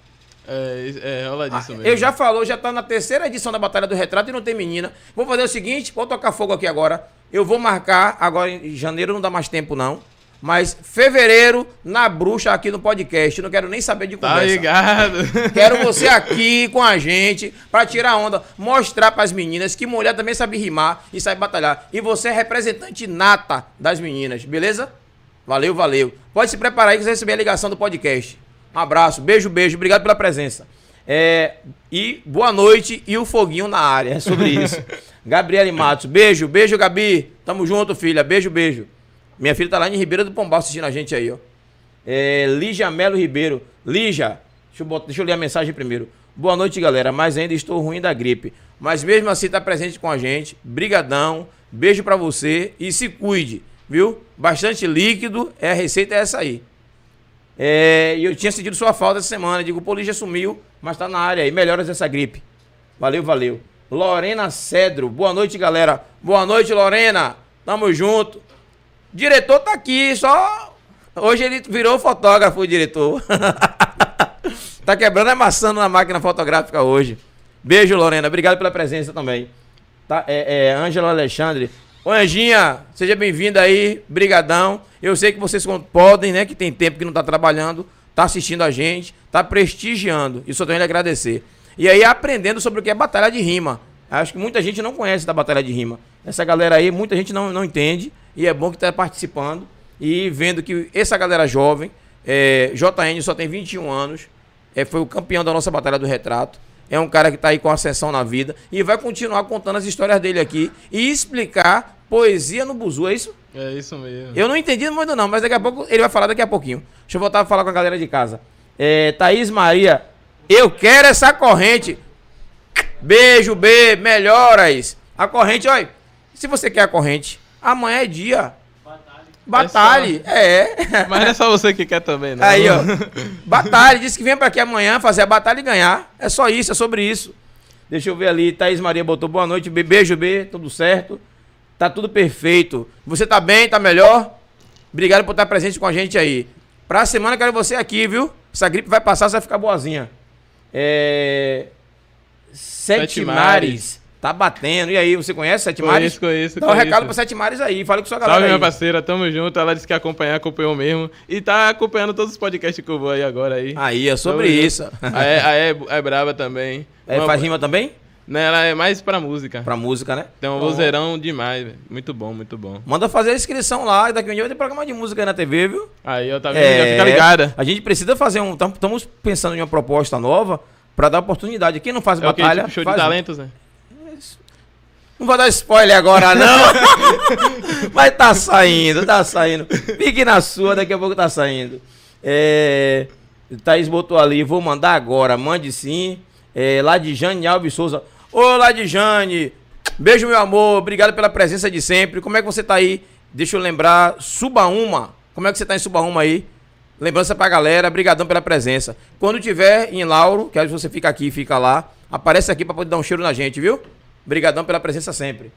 É, é rola disso Ah, mesmo. Eu já falou, já tá na terceira edição da Batalha do Retrato e não tem menina. Vou fazer o seguinte, vou tocar fogo aqui agora. Eu vou marcar, agora em janeiro não dá mais tempo não. Mas fevereiro, na bruxa aqui no podcast. Não quero nem saber de Tá conversa. ligado? Quero você aqui com a gente pra tirar onda, mostrar pras meninas que mulher também sabe rimar e sabe batalhar. E você é representante nata das meninas, beleza? Valeu, valeu. Pode se preparar aí que você vai receber a ligação do podcast. Um abraço, beijo, beijo. Obrigado pela presença. É, e boa noite e o foguinho na área. É sobre isso. Gabriele Matos, beijo, beijo, Gabi. Tamo junto, filha. Beijo, beijo. Minha filha tá lá em Ribeira do Pombal assistindo a gente aí, ó. É, Lígia Melo Ribeiro. Lígia, deixa eu, botar- deixa eu ler a mensagem primeiro. Boa noite, galera. Mas ainda estou ruim da gripe. Mas mesmo assim tá presente com a gente. Brigadão. Beijo pra você e se cuide, viu? Bastante líquido. É a receita é essa aí. É, e eu tinha sentido sua falta essa semana. Digo, pô, Lígia sumiu, mas tá na área aí. Melhoras dessa gripe. Valeu, valeu. Lorena Cedro. Boa noite, galera. Boa noite, Lorena. Tamo junto. Diretor tá aqui, só Hoje ele virou fotógrafo, o diretor. tá quebrando, amassando na máquina fotográfica hoje. Beijo, Lorena. Obrigado pela presença também. Tá, é, é Alexandre. Ô, Anjinha, seja bem-vinda aí. Brigadão. Eu sei que vocês podem, né, que tem tempo que não tá trabalhando, tá assistindo a gente, tá prestigiando. Isso eu tenho que agradecer. E aí aprendendo sobre o que é batalha de rima. Acho que muita gente não conhece da batalha de rima. Essa galera aí, muita gente não, não entende. E é bom que está participando e vendo que essa galera jovem, é, JN só tem 21 anos, é, foi o campeão da nossa Batalha do Retrato. É um cara que está aí com ascensão na vida e vai continuar contando as histórias dele aqui e explicar poesia no buzu, é isso? É isso mesmo. Eu não entendi muito não, mas daqui a pouco ele vai falar daqui a pouquinho. Deixa eu voltar a falar com a galera de casa. É, Thaís Maria, eu quero essa corrente. Beijo, B, melhoras. A corrente, olha, se você quer a corrente, Amanhã é dia. Batalhe. É, é. Mas não é só você que quer também, né? Aí, ó. Batalhe. Disse que vem pra aqui amanhã fazer a batalha e ganhar. É só isso, é sobre isso. Deixa eu ver ali. Thaís Maria botou boa noite. Beijo, B. Tudo certo. Tá tudo perfeito. Você tá bem? Tá melhor? Obrigado por estar presente com a gente aí. Pra semana quero você aqui, viu? Essa gripe vai passar, você vai ficar boazinha. É... Sete, Sete Mares. Mares. Tá batendo. E aí, você conhece Sete Mares? Conheço, conheço. Dá um recado pra Sete Mares aí. Fala com sua galera. Salve, aí. minha parceira. Tamo junto. Ela disse que acompanhar, acompanhou mesmo. E tá acompanhando todos os podcasts que eu vou aí agora aí. Aí, é sobre Tamo isso. A é, é, é brava também. É, Uma... faz rima também? Não, ela é mais pra música. Pra música, né? Tem um vozeirão demais, velho. Muito bom, muito bom. Manda fazer a inscrição lá. Daqui um dia vai ter programa de música aí na TV, viu? Aí, eu tá vendo? É... Fica ligada. A gente precisa fazer um... Estamos pensando em uma proposta nova pra dar oportunidade. Quem não faz é batalha... Tipo show faz... de talentos, né? Não vou dar spoiler agora, não. Mas tá saindo, tá saindo. Fique na sua, daqui a pouco tá saindo. É, Thaís botou ali, vou mandar agora, mande sim. É, Ladijane Alves Souza. Ô, Ladijane, beijo, meu amor. Obrigado pela presença de sempre. Como é que você tá aí? Deixa eu lembrar, Subaúma. Como é que você tá em Subaúma aí? Lembrança pra galera, brigadão pela presença. Quando tiver em Lauro, que você fica aqui, fica lá, aparece aqui pra poder dar um cheiro na gente, viu? Brigadão pela presença sempre.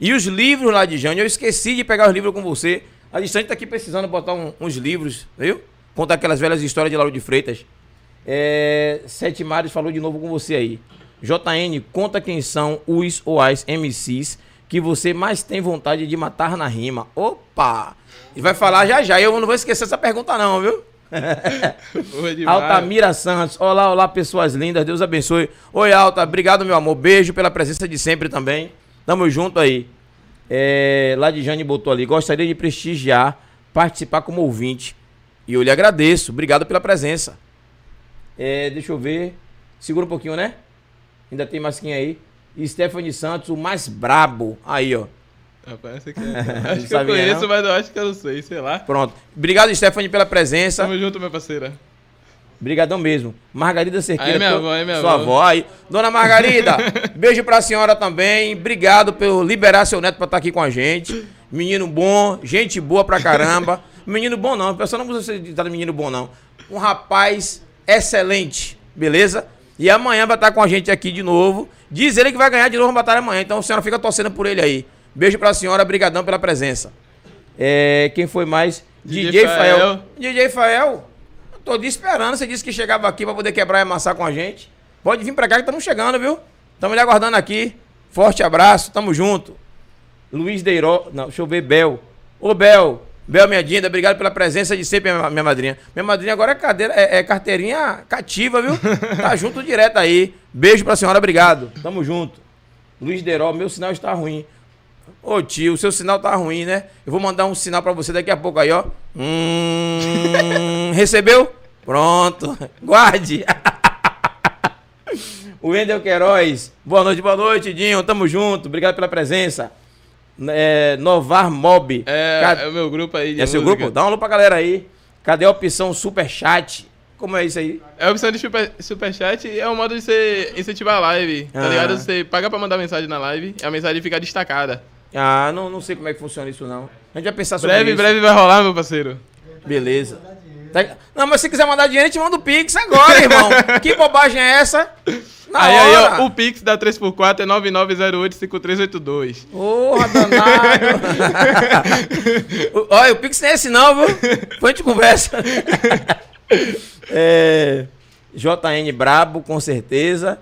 E os livros lá de Jânio, eu esqueci de pegar os livros com você. A distante tá aqui precisando botar um, uns livros, viu? Contar aquelas velhas histórias de Lauro de Freitas. É, Sete Mares falou de novo com você aí. JN, conta quem são os ou as MCs que você mais tem vontade de matar na rima. Opa! Ele vai falar já já. Eu não vou esquecer essa pergunta, não, viu? Altamira Santos. Olá, olá, pessoas lindas. Deus abençoe. Oi, Alta. Obrigado, meu amor. Beijo pela presença de sempre também. Tamo junto aí. É, Ladijane botou ali. Gostaria de prestigiar, participar como ouvinte. E eu lhe agradeço. Obrigado pela presença. É, deixa eu ver. Segura um pouquinho, né? Ainda tem mais quem aí. Stephanie Santos, o mais brabo. Aí, ó. Parece que é. Acho que eu conheço, não? mas eu acho que eu não sei, sei lá. Pronto. Obrigado, Stephanie, pela presença. Tamo junto, minha parceira. Obrigadão mesmo. Margarida Cerqueira. Aí, minha avó, aí, minha sua avó. Aí. Dona Margarida, beijo pra senhora também. Obrigado por liberar seu neto pra estar tá aqui com a gente. Menino bom, gente boa pra caramba. Menino bom não, o pessoal não precisa de menino bom não. Um rapaz excelente, beleza? E amanhã vai estar com a gente aqui de novo. Diz ele que vai ganhar de novo a batalha amanhã, então a senhora fica torcendo por ele aí. Beijo pra senhora, brigadão pela presença. É, quem foi mais? DJ, DJ Fael. Fael. DJ Fael, tô te esperando. Você disse que chegava aqui pra poder quebrar e amassar com a gente. Pode vir pra cá que estamos chegando, viu? Estamos lhe aguardando aqui. Forte abraço, tamo junto. Luiz Deiró. Não, deixa eu ver, Bel. Ô, Bel. Bel, minha dinda, obrigado pela presença de sempre, minha, minha madrinha. Minha madrinha agora é, cadeira, é, é carteirinha cativa, viu? tá junto direto aí. Beijo pra senhora, obrigado. Tamo junto. Luiz Deiró, meu sinal está ruim. Ô tio, o seu sinal tá ruim, né? Eu vou mandar um sinal para você daqui a pouco aí, ó. Hum, recebeu? Pronto. Guarde. o Wendel Queiroz. Boa noite, boa noite, Dinho. Tamo junto. Obrigado pela presença. É, Novar Mob. É, Cad... é o meu grupo aí. é seu grupo? Dá um alô pra galera aí. Cadê a opção Super Chat? Como é isso aí? É a opção de super, superchat é um modo de você incentivar a live, tá ah. ligado? Você paga pra mandar mensagem na live e a mensagem fica destacada. Ah, não, não sei como é que funciona isso não. A gente vai pensar sobre breve, isso. Breve, breve vai rolar, meu parceiro. Beleza. Tá... Não, mas se quiser mandar dinheiro, a gente manda o Pix agora, irmão. que bobagem é essa? Na aí, aí, hora. ó, o Pix da 3x4 é 99085382. Porra, danado. Olha, o Pix não é esse não, viu? A gente conversa. É, JN brabo, com certeza.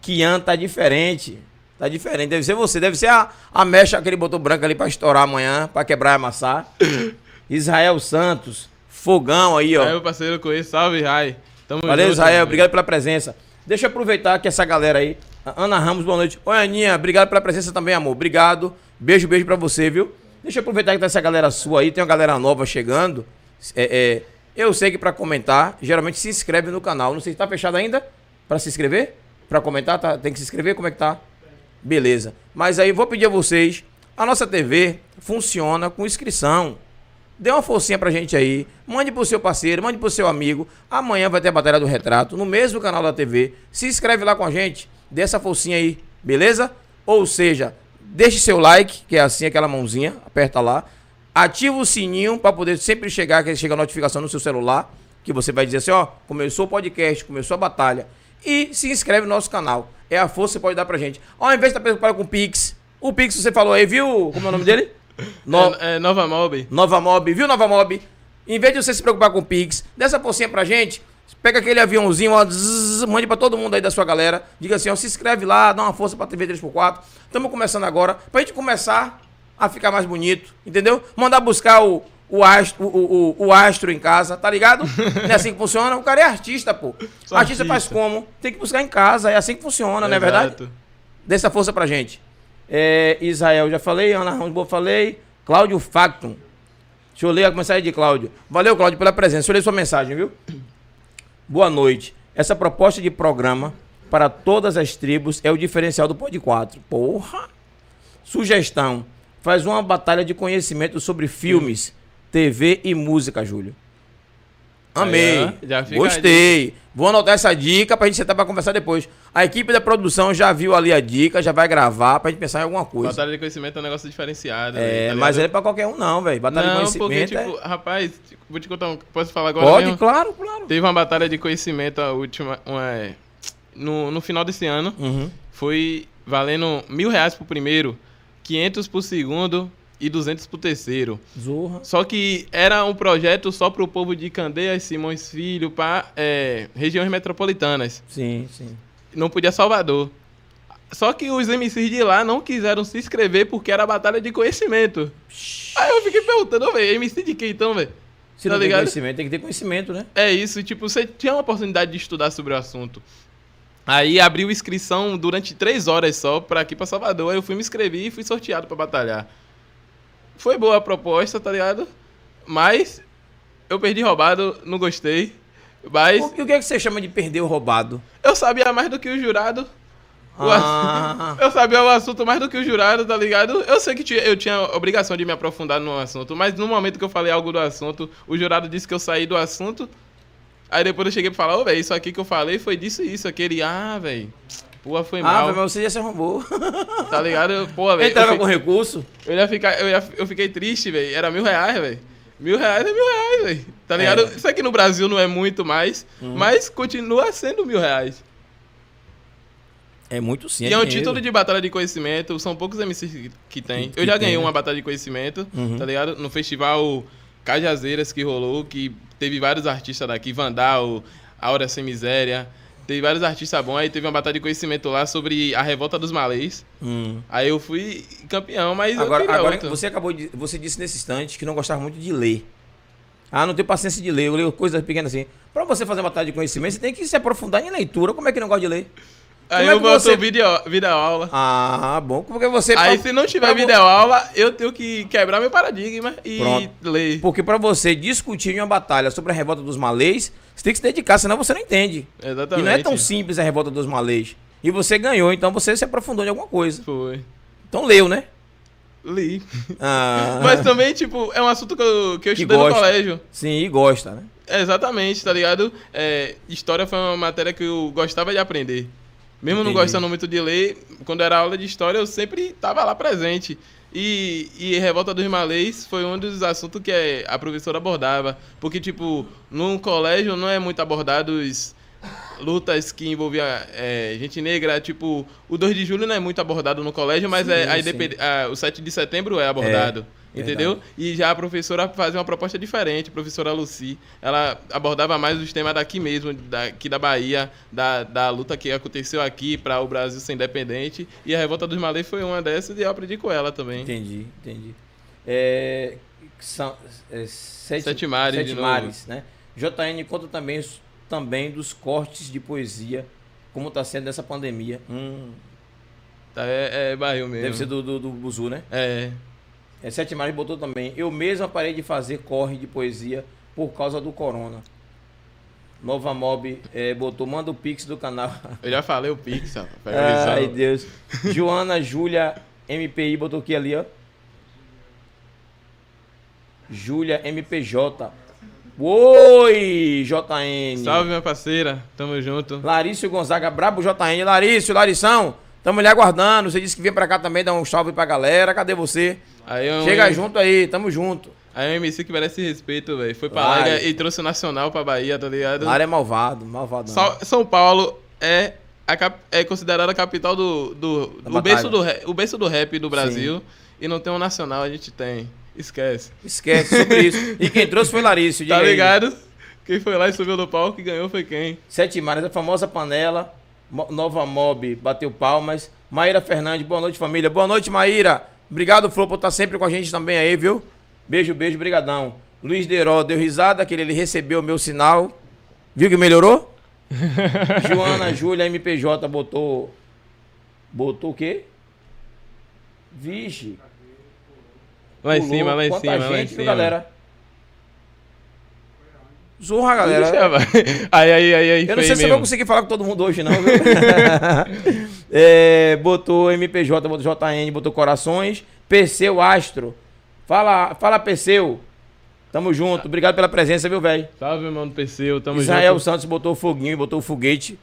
Kian tá diferente. Tá diferente. Deve ser você. Deve ser a, a mecha que ele botou branca ali pra estourar amanhã, pra quebrar e amassar. Israel Santos. Fogão aí, ó. Aí, meu parceiro, conheço. Salve, Rai. Tamo Valeu, junto, Israel. meu Obrigado pela presença. Deixa eu aproveitar que essa galera aí. Ana Ramos, boa noite. Oi, Aninha. Obrigado pela presença também, amor. Obrigado. Beijo, beijo pra você, viu? Deixa eu aproveitar que tá essa galera sua aí. Tem uma galera nova chegando. É, é, eu sei que pra comentar, geralmente se inscreve no canal. Não sei se tá fechado ainda pra se inscrever. Pra comentar, tá? tem que se inscrever. Como é que tá? Beleza. Mas aí vou pedir a vocês. A nossa TV funciona com inscrição. Dê uma forcinha pra gente aí. Mande pro seu parceiro, mande pro seu amigo. Amanhã vai ter a Batalha do Retrato no mesmo canal da TV. Se inscreve lá com a gente. Dê essa forcinha aí, beleza? Ou seja, deixe seu like, que é assim, aquela mãozinha. Aperta lá. Ativa o sininho pra poder sempre chegar, que chega a notificação no seu celular. Que você vai dizer assim, ó, começou o podcast, começou a batalha. E se inscreve no nosso canal. É a força que você pode dar pra gente. Ao invés de estar preocupado com o Pix. O Pix você falou aí, viu? Como é o nome dele? No- É, é Nova Mob. Nova Mob, viu Nova Mob? Em vez de você se preocupar com o Pix, dessa forcinha pra gente, pega aquele aviãozinho, ó, zzz, mande pra todo mundo aí da sua galera. Diga assim, ó, se inscreve lá, dá uma força pra TV 3x4. Estamos começando agora, pra gente começar a ficar mais bonito, entendeu? Mandar buscar o, o, astro, o, o, o astro em casa, tá ligado? Não é assim que funciona? O cara é artista, pô. Sou artista, faz artista. como? Tem que buscar em casa, é assim que funciona, não é verdade? Exato. Dê essa força pra gente. É, Israel, já falei. Ana Ramos, falei. Cláudio Factum. Deixa eu ler a mensagem de Cláudio. Valeu, Cláudio, pela presença. Deixa eu ler sua mensagem, viu? Boa noite. Essa proposta de programa para todas as tribos é o diferencial do Pod 4. Porra! Sugestão. Faz uma batalha de conhecimento sobre filmes, TV e música, Júlio. Amei. A Gostei. Vou anotar essa dica pra gente sentar pra conversar depois. A equipe da produção já viu ali a dica, já vai gravar pra gente pensar em alguma coisa. Batalha de conhecimento é um negócio diferenciado. é, velho, tá mas é pra qualquer um não, velho. Batalha de Não, conhecimento porque, tipo, é... rapaz, vou te contar um. Posso falar agora? Pode, mesmo? claro, claro. Teve uma batalha de conhecimento, a última. Uma, é, no, no final desse ano. Uhum. Foi valendo mil reais pro primeiro, 500 pro segundo e 200 pro terceiro. Zorra. Só que era um projeto só pro povo de Candeias, Simões Filho, para regiões metropolitanas. Sim, sim. Não podia Salvador. Só que os MCs de lá não quiseram se inscrever porque era batalha de conhecimento. Aí eu fiquei perguntando, "Ô, velho, MC de quem então, velho? Se Tá não tem ligado? conhecimento, tem que ter conhecimento, né? É isso, tipo, você tinha uma oportunidade de estudar sobre o assunto. Aí abriu inscrição durante três horas só pra aqui pra Salvador. Aí eu fui me inscrever e fui sorteado pra batalhar. Foi boa a proposta, tá ligado? Mas eu perdi roubado, não gostei. Mas O, e o que é que você chama de perder o roubado? eu sabia mais do que o jurado. O Ah, Eu sabia o assunto mais do que o jurado, tá ligado? Eu sei que tinha- eu tinha obrigação de me aprofundar no assunto, mas no momento que eu falei algo do assunto, o jurado disse que eu saí do assunto. Aí depois eu cheguei pra falar, ô, velho, isso aqui que eu falei foi disso e isso. Aquele, ah, velho, pô, foi ah mal, mas você já se arrombou. tá ligado? Pô, velho, Entrava eu, com recurso. eu ia ficar, eu, ia, eu fiquei triste, velho. Era mil reais, velho. Mil reais é mil reais, velho. Tá ligado? É. Isso aqui no Brasil não é muito mais, mas continua sendo mil reais. É muito sim. E é um dinheiro. título de batalha de conhecimento, são poucos MCs que- tem. Que- Eu já ganhei tem, né? uma batalha de conhecimento, Uhum. tá ligado? No festival Cajazeiras que rolou, que teve vários artistas daqui, Vandal, Aura Sem Miséria, teve vários artistas bons, aí teve uma batalha de conhecimento lá sobre a revolta dos malês. Hum. Aí eu fui campeão, mas Agora, agora você acabou de. Você disse nesse instante que não gostava muito de ler. Ah, não tenho paciência de ler. Eu leio coisas pequenas assim. Pra você fazer uma batalha de conhecimento, você tem que se aprofundar em leitura. Como é que não gosta de ler? Aí é eu boto você- vídeo, vídeo aula. Ah, bom. Porque você. Aí pra- se não tiver pra vídeo aula, eu tenho que quebrar meu paradigma e Pronto. ler. Porque pra você discutir em uma batalha sobre a revolta dos malês, você tem que se dedicar, senão você não entende. Exatamente. E não é tão simples a revolta dos malês. E você ganhou, então você se aprofundou em alguma coisa. Foi. Então leu, né? Li. Ah, Mas também, tipo, é um assunto que eu, que eu Que estudei no colégio. Sim, e gosta, né? Exatamente, tá ligado? É, história foi uma matéria que eu gostava de aprender. Mesmo não Entendi. gostando muito de ler, quando era aula de história, eu sempre tava lá presente. E, e Revolta dos Malês foi um dos assuntos que é, a professora abordava. Porque, tipo, num colégio não é muito abordado os, lutas que envolviam é, gente negra, tipo, o 2 de julho não é muito abordado no colégio, mas sim, é, a a, o 7 de setembro é abordado. É, entendeu? Verdade. E já a professora fazia uma proposta diferente, a professora Lucy. Ela abordava mais os temas daqui mesmo, daqui da Bahia, da, da luta que aconteceu aqui para o Brasil ser independente. E a Revolta dos Malês foi uma dessas e eu aprendi com ela também. Entendi, entendi. É, são, é, sete, sete mares, sete mares né? JN conta também, também dos cortes de poesia, como está sendo nessa pandemia. Hum. Tá, é, é barril mesmo. Deve ser do, do, do Buzu, né? É. é. Sete Mares botou também. Eu mesmo parei de fazer corre de poesia por causa do corona. Nova Mob é, botou, manda o Pix do canal. Eu já falei o Pix, Ai, Deus. Joana Júlia MPI botou aqui ali, ó. Júlia MPJ. Oi, JN. Salve, minha parceira. Tamo junto. Larício Gonzaga, brabo JN. Larício, Larição, tamo lhe aguardando. Você disse que vinha pra cá também dar um salve pra galera. Cadê você? Aí, é Chega junto aí, tamo junto. Aí é um MC que merece respeito, velho. Foi pra lá e trouxe o Nacional pra Bahia, tá ligado? Lara é malvado, malvado. São Paulo é, a cap... é considerada a capital do. do, do berço do, o berço do rap do Brasil. Sim. E não tem um nacional, a gente tem. Esquece. Esquece sobre isso. E quem trouxe foi Larício. Tá ligado? Aí. Quem foi lá e subiu no palco e ganhou foi quem? Sete Mares, a famosa panela. Nova Mob bateu palmas. Maíra Fernandes, boa noite, família. Boa noite, Maíra. Obrigado, Flor, por estar sempre com a gente também aí, viu? Beijo, beijo, brigadão. Luiz Deró deu risada, que ele recebeu o meu sinal. Viu que melhorou? Joana Júlia MPJ botou. Botou o quê? Vixe. Lá em cima, lá em cima, lá em cima. galera? Zorra, galera. aí, aí, aí, aí. Eu não sei se eu vou conseguir falar com todo mundo hoje, não. é, botou MPJ, botou JN, botou Corações. Perseu Astro. Fala, fala Perseu. Tamo junto. Obrigado pela presença, viu, velho? Salve, irmão do Perseu. Tamo Israel junto. Santos botou o foguinho, botou o foguete.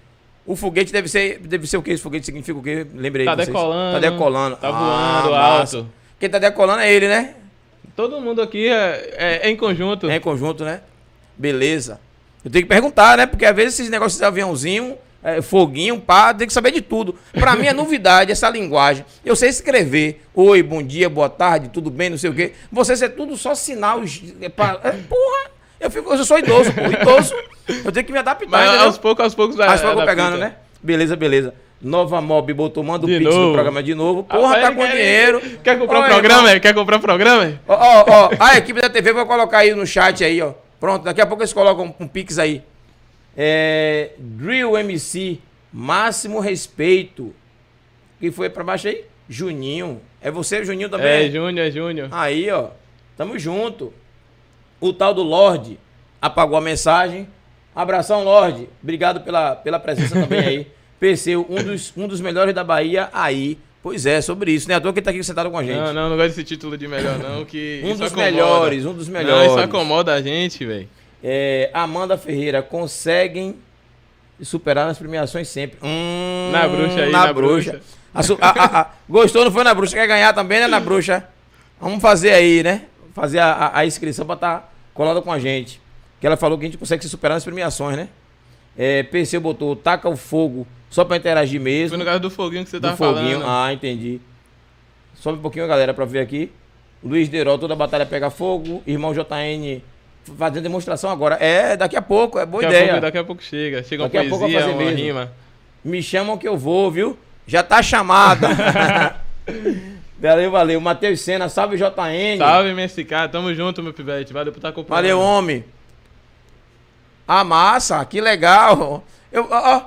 O foguete deve ser, deve ser o que? Esse foguete significa o quê? Lembrei. Tá decolando. Tá decolando. Tá voando ah, alto. Quem tá decolando é ele, né? Todo mundo aqui é, é, é, em conjunto. É em conjunto, né? Beleza. Eu tenho que perguntar, né? Porque às vezes esses negócios de aviãozinho, é, foguinho, pá, tem que saber de tudo. Pra mim é novidade essa linguagem. Eu sei escrever. Oi, bom dia, boa tarde, tudo bem, não sei o quê. Vocês é tudo só sinal. É, pra, é, porra! Eu, fico, eu sou idoso, pô. Idoso. Eu tenho que me adaptar. Mas aos poucos, aos poucos vai. Aos poucos pegando, né? Beleza, beleza. Nova Mob botou, manda o Pix novo. no programa de novo. Porra, ah, tá com quer, dinheiro. Quer comprar o um programa? Irmão. Quer comprar o um programa? Ó, ó, ó, a equipe da TV vai colocar aí no chat aí, ó. Pronto, daqui a pouco eles colocam um, Pix aí. É, Drill MC, máximo respeito. Quem foi pra baixo aí? Juninho. É você, Juninho também? É, Júnior, é Júnior. Aí, ó. Tamo junto. O tal do Lorde apagou a mensagem. Abração, Lorde. Obrigado pela, pela presença também aí. Perseu, um dos, um dos melhores da Bahia aí. Pois é, sobre isso, né? A toa que tá aqui sentado com a gente. Não, não, não gosto desse título de melhor, não. Que um dos acomoda. melhores, um dos melhores. Não, isso acomoda a gente, velho. É, Amanda Ferreira, conseguem superar nas premiações sempre. Hum, na bruxa aí, na, na bruxa. bruxa. A, a, a, gostou, não foi na bruxa? Quer ganhar também, né, na bruxa? Vamos fazer aí, né? Fazer a, inscrição pra estar tá colada com a gente. Que ela falou que a gente consegue se superar nas premiações, né? É, PC botou, taca o fogo só pra interagir mesmo. Foi no caso do foguinho que você tava foguinho. falando. Ah, entendi. Sobe um pouquinho, galera, pra ver aqui. Luiz Derol, toda a batalha pega fogo. Irmão JN fazendo demonstração agora. É, daqui a pouco, é boa daqui ideia. A pouco, daqui a pouco chega. Chega daqui uma poesia, uma mesmo. rima. Me chamam que eu vou, viu? Já tá chamada. valeu, valeu. Matheus Sena, salve JN. Salve, MSK. Tamo junto, meu pivete. Valeu por estar acompanhando. Valeu, homem. Ah, massa, que legal. Eu, ó, ó,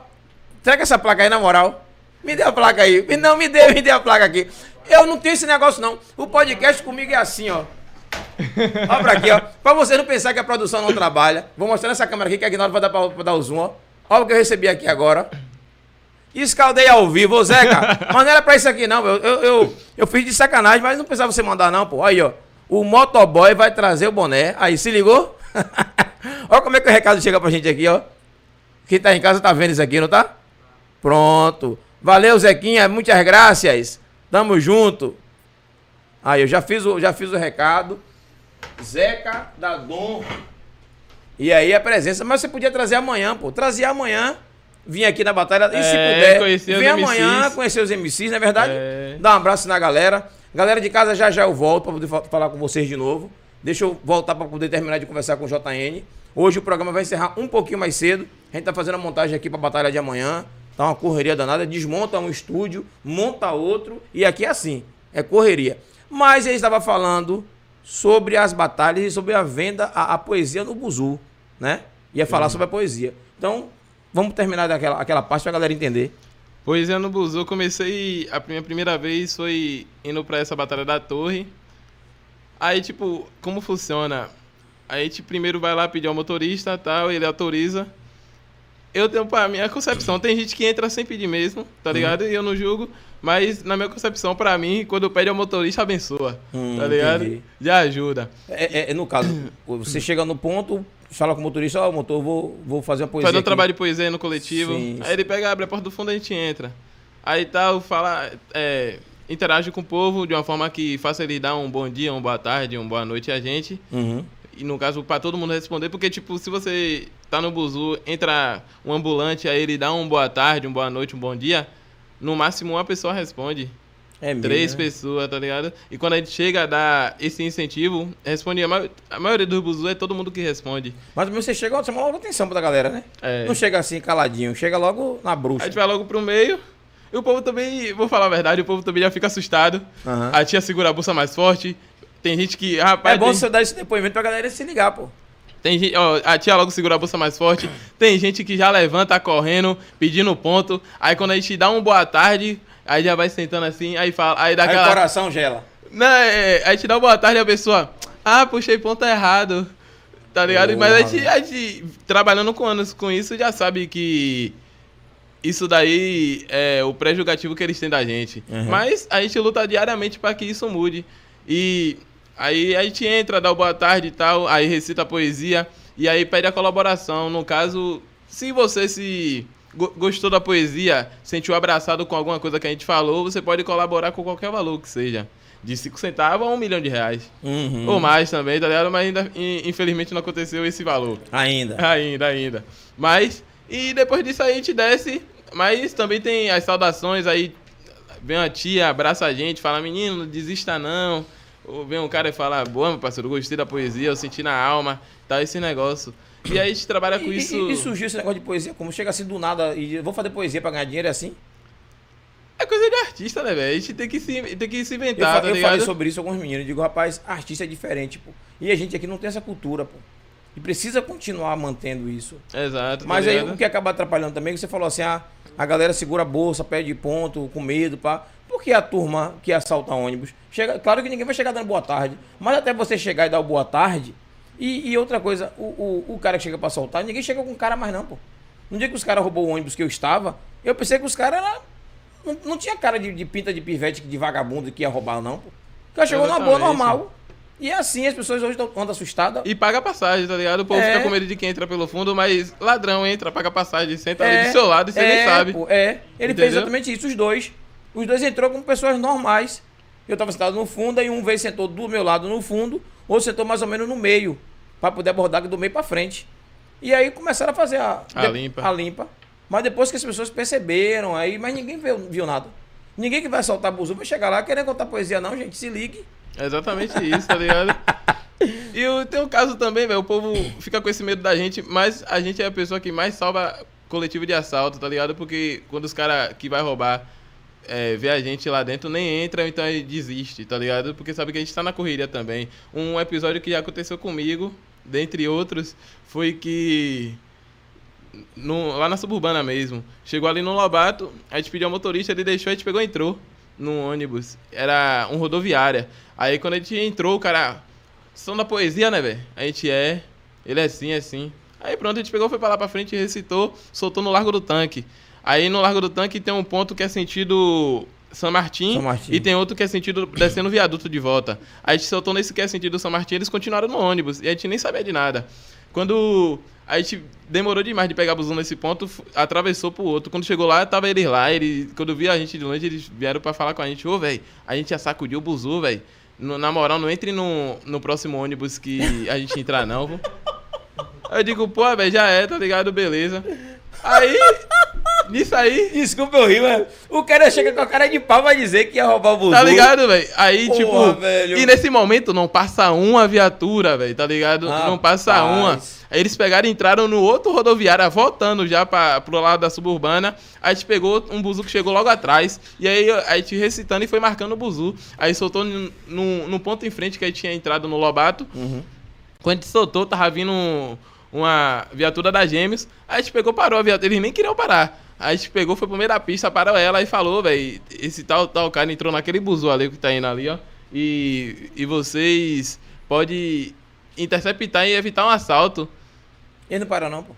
Entrega essa placa aí, na moral. Me dê a placa aí. Não, me dê, me dê a placa aqui. Eu não tenho esse negócio, não. O podcast comigo é assim, ó. Olha pra aqui, ó. Pra você não pensar que a produção não trabalha. Vou mostrar nessa câmera aqui que aqui na hora vai dar pra, pra dar o zoom, ó. Olha o que eu recebi aqui agora. Escaldei ao vivo, ô Zeca. Mas não era pra isso aqui, não. Eu, eu, eu, eu, fiz de sacanagem, mas não precisava você mandar, não, pô. Aí, ó. O motoboy vai trazer o boné. Aí, se ligou? Olha como é que o recado chega pra gente aqui, ó. Quem tá em casa tá vendo isso aqui, não tá? Pronto. Valeu, Zequinha. Muitas graças. Tamo junto. Aí, eu já fiz o, já fiz o recado. Zeca da Dom E aí a presença, mas você podia trazer amanhã, pô. Trazia amanhã, vinha aqui na batalha. E se É, puder, conhecer os vem amanhã, conhecer os MCs, não é verdade? É. Dá um abraço na galera. Galera de casa, já já eu volto pra poder fa- falar com vocês de novo. Deixa eu voltar pra poder terminar de conversar com o JN. Hoje o programa vai encerrar um pouquinho mais cedo. A gente tá fazendo a montagem aqui pra batalha de amanhã. Tá uma correria danada. Desmonta um estúdio, monta outro. E aqui é assim: é correria. Mas ele estava falando sobre as batalhas e sobre a venda, a, a poesia no Buzu, né? Ia falar sobre a poesia. Então, vamos terminar daquela aquela parte pra galera entender. Poesia no Buzu, eu comecei. A minha primeira vez foi indo pra essa batalha da torre. Aí, tipo, como funciona? A gente primeiro vai lá pedir ao motorista tal, ele autoriza. Eu tenho pra minha concepção, tem gente que entra sem pedir mesmo, tá Uhum. ligado? E eu não julgo, mas na minha concepção, pra mim, quando pede ao motorista, abençoa, Hum, tá ligado? entendi. Já ajuda. É, é- é no caso, você chega no ponto, fala com o motorista, ó, motor, vou, vou fazer uma poesia. Fazer um aqui. trabalho de poesia no coletivo. Sim, aí sim. ele pega, abre a porta do fundo e a gente entra. Aí tal, fala, é, interage com o povo de uma forma que faça ele dar um bom dia, uma boa tarde, uma boa noite a gente. Uhum. E no caso, pra todo mundo responder, porque, tipo, se você tá no buzu, entra um ambulante, aí ele dá um boa tarde, uma boa noite, um bom dia, no máximo uma pessoa responde. É mesmo. Três né? pessoas, tá ligado? E quando a gente chega a dar esse incentivo, responde a, ma- a maioria dos buzu é todo mundo que responde. Mas você chega, ó, chama logo atenção pra galera, né? É. Não chega assim caladinho, chega logo na A bruxa. gente vai logo pro meio. E o povo também, vou falar a verdade, o povo também já fica assustado. Aham. A tia segura a bolsa mais forte. Tem gente que. Rapaz, É bom tem, você dar esse depoimento pra galera se ligar, pô. tem gente, ó, a tia logo segura a bolsa mais forte. Tem gente que já levanta correndo, pedindo ponto. Aí quando a gente dá um boa tarde, aí já vai sentando assim, aí fala. Aí dá Aí o aquela. coração gela. Não, é, aí a gente dá uma boa tarde e a pessoa. Ah, puxei ponto errado. Tá ligado? Porra, Mas a gente, a gente, trabalhando com anos com isso, já sabe que isso daí é o pré-julgativo que eles têm da gente. Uhum. Mas a gente luta diariamente para que isso mude. E aí a gente entra, dá o boa tarde e tal, aí recita a poesia e aí pede a colaboração. No caso, se você se go- gostou da poesia, sentiu abraçado com alguma coisa que a gente falou, você pode colaborar com qualquer valor que seja. De 5 centavos a 1 milhão de reais. Uhum. Ou mais também, tá ligado? Mas ainda, in- infelizmente não aconteceu esse valor. Ainda. Ainda, ainda. Mas, e depois disso aí a gente desce. Mas também tem as saudações aí. Vem uma tia, abraça a gente, fala, menino, não desista não. Ou vem um cara e fala, boa, meu parceiro, gostei da poesia, eu senti na alma, tá esse negócio. E aí a gente trabalha com E, isso. e, e surgiu esse negócio de poesia, como chega assim do nada e vou fazer poesia pra ganhar dinheiro, é assim? É coisa de artista, né, velho? A gente tem que se, tem que se Eu, inventar, fa- tá eu ligado? falei sobre isso com alguns meninos. Digo, rapaz, artista é diferente, pô. E a gente aqui não tem essa cultura, pô. E precisa continuar mantendo isso. Exato. tá Mas aí ligado? o que acaba atrapalhando também, é que você falou assim, ah, a galera segura a bolsa, pede ponto, com medo, pá. Por que a turma que assalta ônibus? Chega, claro que ninguém vai chegar dando boa tarde, mas até você chegar e dar boa tarde. E, e outra coisa, o, o, o cara que chega pra assaltar, ninguém chega com cara mais não, pô. No dia que os caras roubou o ônibus que eu estava, eu pensei que os caras não, não tinha cara de, de pinta de pivete, de vagabundo que ia roubar, não, pô. O cara chegou numa boa, Exatamente. normal. E é assim, as pessoas hoje estão andam assustadas. E paga passagem, tá ligado? O povo É. fica com medo de quem entra pelo fundo, mas ladrão entra, paga passagem, senta ali É, do seu lado e você é, nem sabe. pô, é, ele fez Entendeu? exatamente isso, os dois. Os dois entrou como pessoas normais. Eu tava sentado no fundo, aí um veio e sentou do meu lado no fundo, outro sentou mais ou menos no meio, para poder abordar do meio para frente. E aí começaram a fazer a, A limpa. a limpa. Mas depois que as pessoas perceberam, aí, mas ninguém viu, viu nada. Ninguém que vai soltar buzu vai chegar lá querendo contar poesia, não, gente. Se ligue. É exatamente isso, tá ligado? E tem um caso também, velho, o povo fica com esse medo da gente, mas a gente é a pessoa que mais salva coletivo de assalto, tá ligado? Porque quando os caras que vai roubar é, vê a gente lá dentro, nem entra, então ele desiste, tá ligado? Porque sabe que a gente tá na correria também. Um episódio que já aconteceu comigo, dentre outros, foi que no- lá na suburbana mesmo. Chegou ali no Lobato, a gente pediu ao motorista, ele deixou, a gente pegou e entrou num ônibus. Era um rodoviária. Aí quando a gente entrou, o cara. São da poesia, né, velho? A gente é. Ele é assim, é assim. Aí pronto, a gente pegou, foi pra lá pra frente, recitou, soltou no Largo do Tanque. Aí no Largo do Tanque tem um ponto que é sentido São Martim, São Martim. e tem outro que é sentido descendo o viaduto de volta. Aí a gente soltou nesse que é sentido São Martim, eles continuaram no ônibus e a gente nem sabia de nada. Quando a gente demorou demais de pegar buzu nesse ponto, atravessou pro outro. Quando chegou lá, tava eles lá, ele, quando viu a gente de longe, eles vieram pra falar com a gente, ô, velho, a gente já sacudiu o buzu, velho. Na moral, não entre no, no próximo ônibus que a gente entrar, não. Eu digo, pô, velho, já é, tá ligado? Beleza. Aí, nisso aí, Desculpa eu rir, mas o cara chega com a cara de pau vai dizer que ia roubar o buzu. tá ligado, velho? Aí, Porra, tipo, velho. e nesse momento não passa uma viatura, velho, tá ligado? Não passa Rapaz. uma. Aí eles pegaram e entraram no outro rodoviário, voltando já pra, pro lado da suburbana. Aí a gente pegou um buzu que chegou logo atrás. E aí a gente recitando e foi marcando o buzu. Aí soltou num, num num ponto em frente que aí tinha entrado no Lobato. Uhum. Quando a gente soltou, tava vindo um- uma viatura da Gêmeos. Aí a gente pegou, parou a viatura. Eles nem queriam parar. Aí a gente pegou, foi pro meio da pista, parou ela e falou, velho, esse tal, tal cara entrou naquele buzu ali que tá indo ali, ó. E, e vocês podem interceptar e evitar um assalto. Ele não parou não, pô.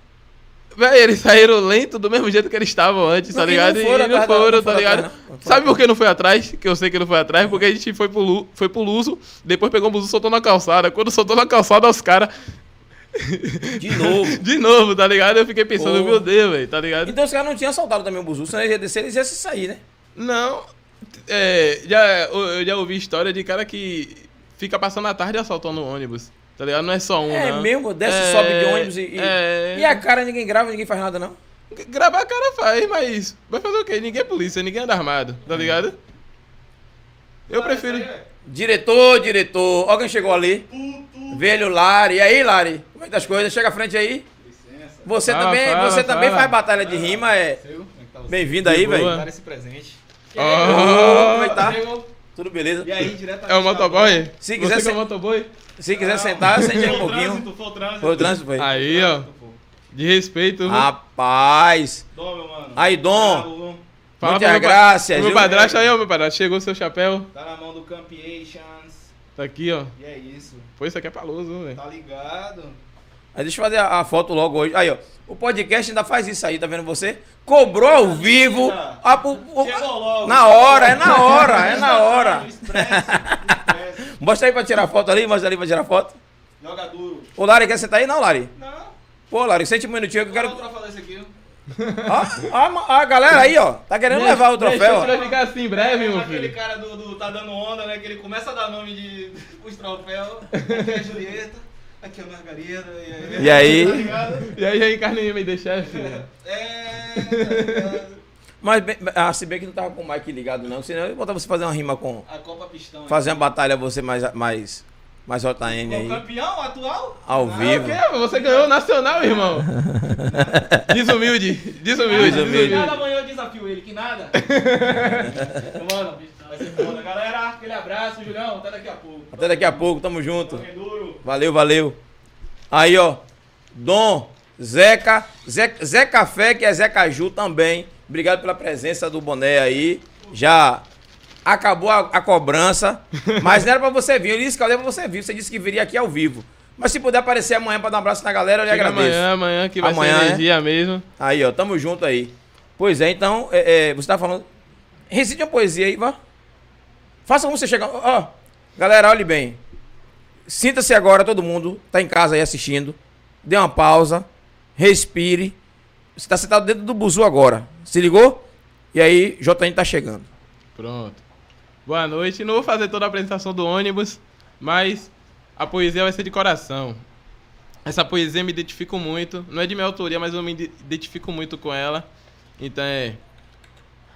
Véi, eles saíram lento do mesmo jeito que eles estavam antes, tá Porque ligado? não foram e não foram, não tá foram ligado? atrás, não. Não Sabe por que não foi atrás? Que eu sei que não foi atrás, porque a gente foi pro, foi pro Luso, depois pegou o buzu, soltou na calçada. Quando soltou na calçada, os caras, De novo. de novo, tá ligado? Eu fiquei pensando, Pô. meu Deus, velho, tá ligado? então os caras não tinham assaltado também o buzu, senão eles iam descer, eles iam se sair, né? Não, é, já, eu já ouvi história de cara que fica passando a tarde assaltando o ônibus, tá ligado? Não é só um, É não. mesmo, desce, É, sobe de ônibus e, e, é. e a cara ninguém grava, ninguém faz nada não. Gravar a cara faz, mas vai fazer o quê? Ninguém é polícia, ninguém anda armado, tá ligado? Eu prefiro... Diretor, diretor, alguém chegou ali? Velho Lari, e aí Lari? Como é que tá as coisas? Chega à frente aí. Você Fala, também, fala, você também fala. faz batalha de rima, é. É tá? Bem-vindo aí, velho. Dar esse presente. Ô, Oh, Como é que tá? Chegou. Tudo beleza? E aí, diretamente. é o motoboy? Se quiser que é motoboy? Se quiser sentar, sente aí um Foi o pouquinho. trânsito, foi o trânsito. Foi o trânsito, foi. Aí, ó, de respeito. Rapaz. Dom, meu mano. Aí, Dom. Dom. Muitas pro meu padrasto aí, ó, meu padrasto. Chegou seu chapéu. Tá na mão do Campiations. Tá aqui, ó. E é isso. Pô, isso aqui é paloso, velho. Tá ligado? Aí deixa eu fazer a, a foto logo hoje. Aí, ó. O podcast ainda faz isso aí, tá vendo você? Cobrou ao vivo. a- o- o- Chegou logo. na hora, é na hora, é na hora. Mostra aí pra tirar foto ali, mostra ali pra tirar foto. Joga duro. Ô, Lari, quer sentar aí? Não, Lari. Não. Pô, Lari, sente um minutinho que eu Quero quero. pra falar isso aqui. A- a galera aí, ó. Tá querendo levar o Deixa troféu. você vai ficar assim em breve, meu Aquele filho. cara do, do Tá Dando Onda, né? Que ele começa a dar nome de os troféus. Aqui é a Julieta. Aqui é a Margarida. E aí? Tá ligado? E aí, aí, carne me deixa, chefe. É. tá ligado? Mas ah, se bem que não tava com o mic ligado, não. Senão eu ia botar você fazer uma rima com. A Copa Pistão. Fazer uma batalha você mais. mais. Mais JN O aí. campeão atual? Ao Ah, vivo. O quê? Você ganhou o nacional, irmão. Desumilde, desumilde, Desumilde. Nada amanhã eu desafio ele, que nada. Mano, vai ser foda. Galera, aquele abraço, Julião, até daqui a pouco. Até daqui a pouco, tamo junto. Valeu, valeu. Aí, ó. Dom, Zeca, Zé, Zé Café, que é Zé Caju também. Obrigado pela presença do boné aí. Já acabou a, a cobrança, mas não era pra você vir. Eu disse que eu pra você vir. Você disse que viria aqui ao vivo. Mas se puder aparecer amanhã pra dar um abraço na galera, eu lhe Chega agradeço. amanhã, amanhã que vai Amanhã, ser né? energia mesmo. Aí, ó, tamo junto aí. Pois é, então, é, é, você tá falando. Recite uma poesia aí, vá. Faça como você chegar. Ó, galera, olhe bem. Sinta-se agora, todo mundo, tá em casa aí assistindo. Dê uma pausa. Respire. Você tá sentado dentro do buzu agora. Se ligou? E aí, JN tá chegando. Pronto. Boa noite. Não vou fazer toda a apresentação do ônibus, mas a poesia vai ser de coração. Essa poesia me identifico muito. Não é de minha autoria, mas eu me ide- identifico muito com ela. Então é.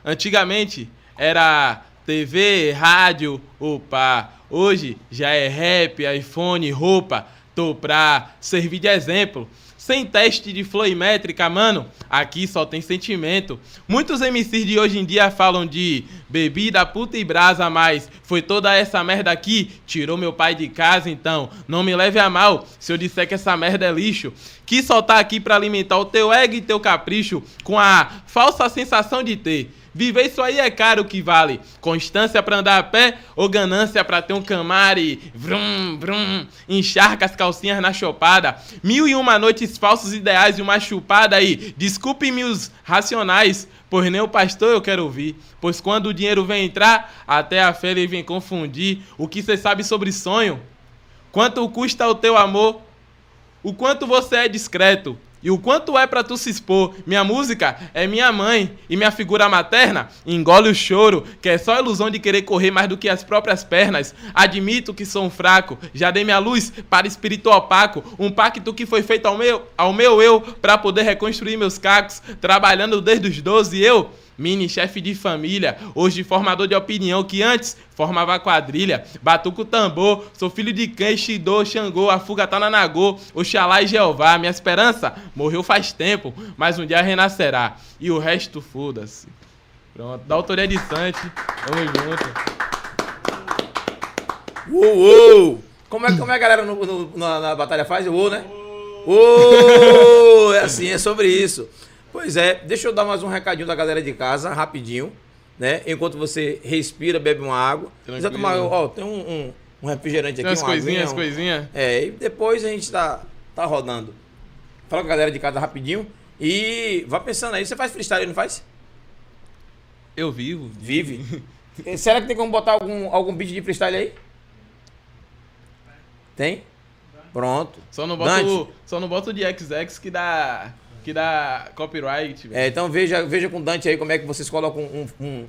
Antigamente era TV, rádio, opa. Hoje já é rap, iPhone, roupa. Tô pra servir de exemplo. Sem teste de flow e métrica, mano, aqui só tem sentimento. Muitos MCs de hoje em dia falam de bebida, puta e brasa, mas foi toda essa merda aqui, tirou meu pai de casa, então não me leve a mal se eu disser que essa merda é lixo. Que só tá aqui pra alimentar o teu ego e teu capricho com a falsa sensação de ter. Viver isso aí é caro que vale. Constância pra andar a pé ou ganância pra ter um camari. Vrum, vrum. Encharca as calcinhas na chopada. Mil e uma noites falsos ideais e uma chupada aí. Desculpe-me os racionais, pois nem o pastor eu quero ouvir. Pois quando o dinheiro vem entrar, até a fé ele vem confundir. O que você sabe sobre sonho? Quanto custa o teu amor? O quanto você é discreto? E o quanto é pra tu se expor? Minha música é minha mãe e minha figura materna engole o choro, que é só ilusão de querer correr mais do que as próprias pernas. Admito que sou um fraco, já dei minha luz para espírito opaco, um pacto que foi feito ao meu, ao meu eu para poder reconstruir meus cacos, trabalhando desde os 12 eu mini chefe de família, hoje formador de opinião que antes formava quadrilha, batuco tambor, sou filho de Ken, Shidô, Xangô, a fuga tá na Nagô, Oxalá e Jeová, minha esperança morreu faz tempo, mas um dia renascerá, e o resto foda-se. Pronto, da autoria de Sante, tamo junto. Uou, uou! Como é, como é a galera no- no- na, na batalha faz? Uou, né? Uou! É assim, é sobre isso. Pois é, deixa eu dar mais um recadinho da galera de casa, rapidinho, né? Enquanto você respira, bebe uma água. Precisa tomar, ó, tem um, um, um refrigerante Tem aqui, umas uma coisinhas, aguinha, um- coisinhas. É, e depois a gente tá, tá rodando. Fala com a galera de casa rapidinho e vá pensando aí. Você faz freestyle, não faz? Eu vivo. Vive. Será que tem como botar algum, algum beat de freestyle aí? Tem? Pronto. Só não Dante? o- só não boto o de XX que dá, que dá copyright. É, então veja, veja com o Dante aí como é que vocês colocam um, um,